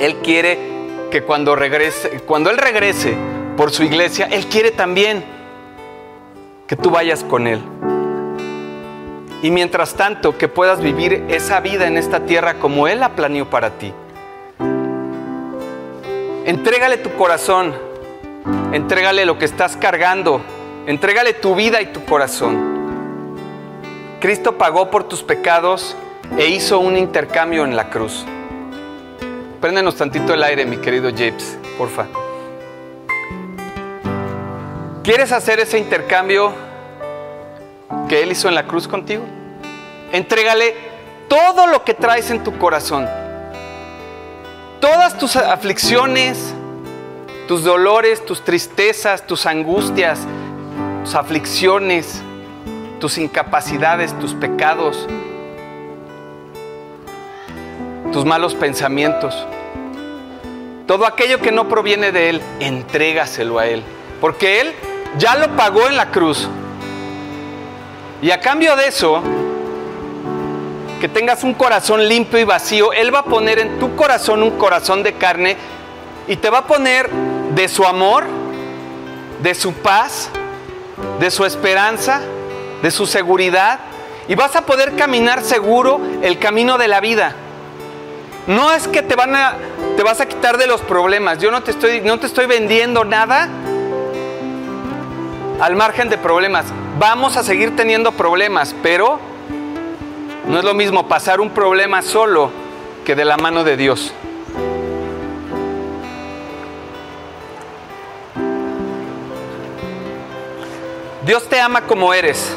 Él quiere que cuando regrese, cuando Él regrese por su iglesia, Él quiere también que tú vayas con Él. Y mientras tanto, que puedas vivir esa vida en esta tierra como Él la planeó para ti. Entrégale tu corazón, entrégale lo que estás cargando, entrégale tu vida y tu corazón. Cristo pagó por tus pecados e hizo un intercambio en la cruz. Préndenos tantito el aire, mi querido James, porfa. ¿Quieres hacer ese intercambio que Él hizo en la cruz contigo? Entrégale todo lo que traes en tu corazón todas tus aflicciones, tus dolores, tus tristezas, tus angustias, tus aflicciones, tus incapacidades, tus pecados, tus malos pensamientos. Todo aquello que no proviene de Él, entrégaselo a Él. Porque Él ya lo pagó en la cruz. Y a cambio de eso, que tengas un corazón limpio y vacío, Él va a poner en tu corazón un corazón de carne y te va a poner de su amor, de su paz, de su esperanza, de su seguridad y vas a poder caminar seguro el camino de la vida. No es que te van a te vas a quitar de los problemas. Yo no te estoy no te estoy vendiendo nada al margen de problemas. Vamos a seguir teniendo problemas, pero no es lo mismo pasar un problema solo que de la mano de Dios. Dios te ama como eres.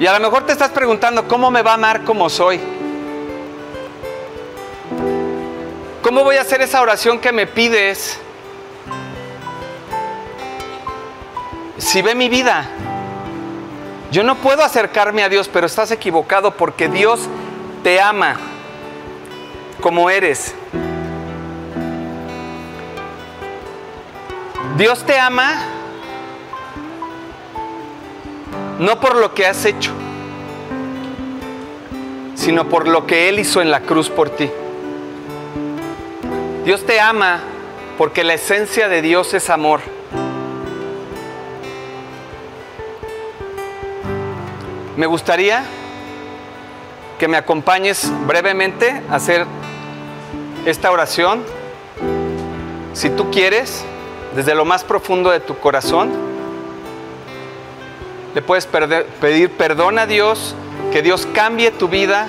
Y a lo mejor te estás preguntando, ¿cómo me va a amar como soy? ¿Cómo voy a hacer esa oración que me pides si ve mi vida? Yo no puedo acercarme a Dios, pero estás equivocado porque Dios te ama como eres. Dios te ama no por lo que has hecho, sino por lo que Él hizo en la cruz por ti. Dios te ama porque la esencia de Dios es amor. Me gustaría que me acompañes brevemente a hacer esta oración. Si tú quieres, desde lo más profundo de tu corazón, le puedes pedir perdón a Dios, que Dios cambie tu vida,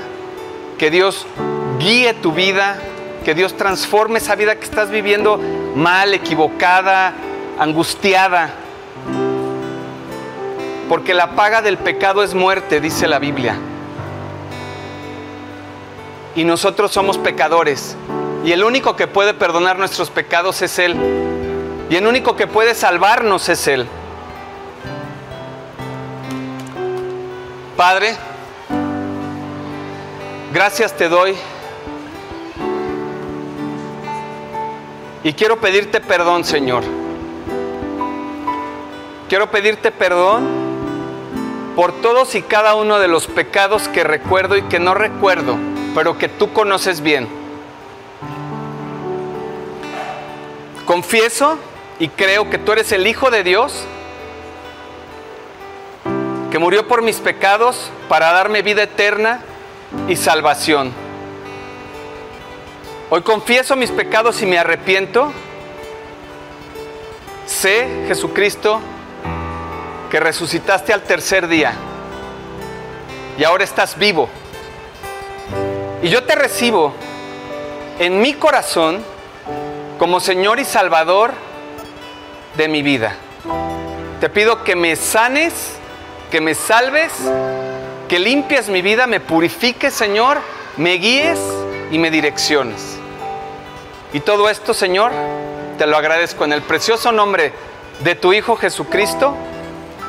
que Dios guíe tu vida, que Dios transforme esa vida que estás viviendo mal, equivocada, angustiada porque la paga del pecado es muerte, dice la Biblia. Y nosotros somos pecadores. Y el único que puede perdonar nuestros pecados es Él. Y el único que puede salvarnos es Él. Padre, gracias te doy. Y quiero pedirte perdón, Señor. Quiero pedirte perdón por todos y cada uno de los pecados que recuerdo y que no recuerdo, pero que tú conoces bien. Confieso y creo que tú eres el Hijo de Dios, que murió por mis pecados para darme vida eterna y salvación. Hoy confieso mis pecados y me arrepiento. Sé, Jesucristo, que resucitaste al tercer día y ahora estás vivo. Y yo te recibo en mi corazón como Señor y Salvador de mi vida. Te pido que me sanes, que me salves, que limpies mi vida, me purifiques, Señor, me guíes y me direcciones. Y todo esto, Señor, te lo agradezco en el precioso nombre de tu Hijo Jesucristo.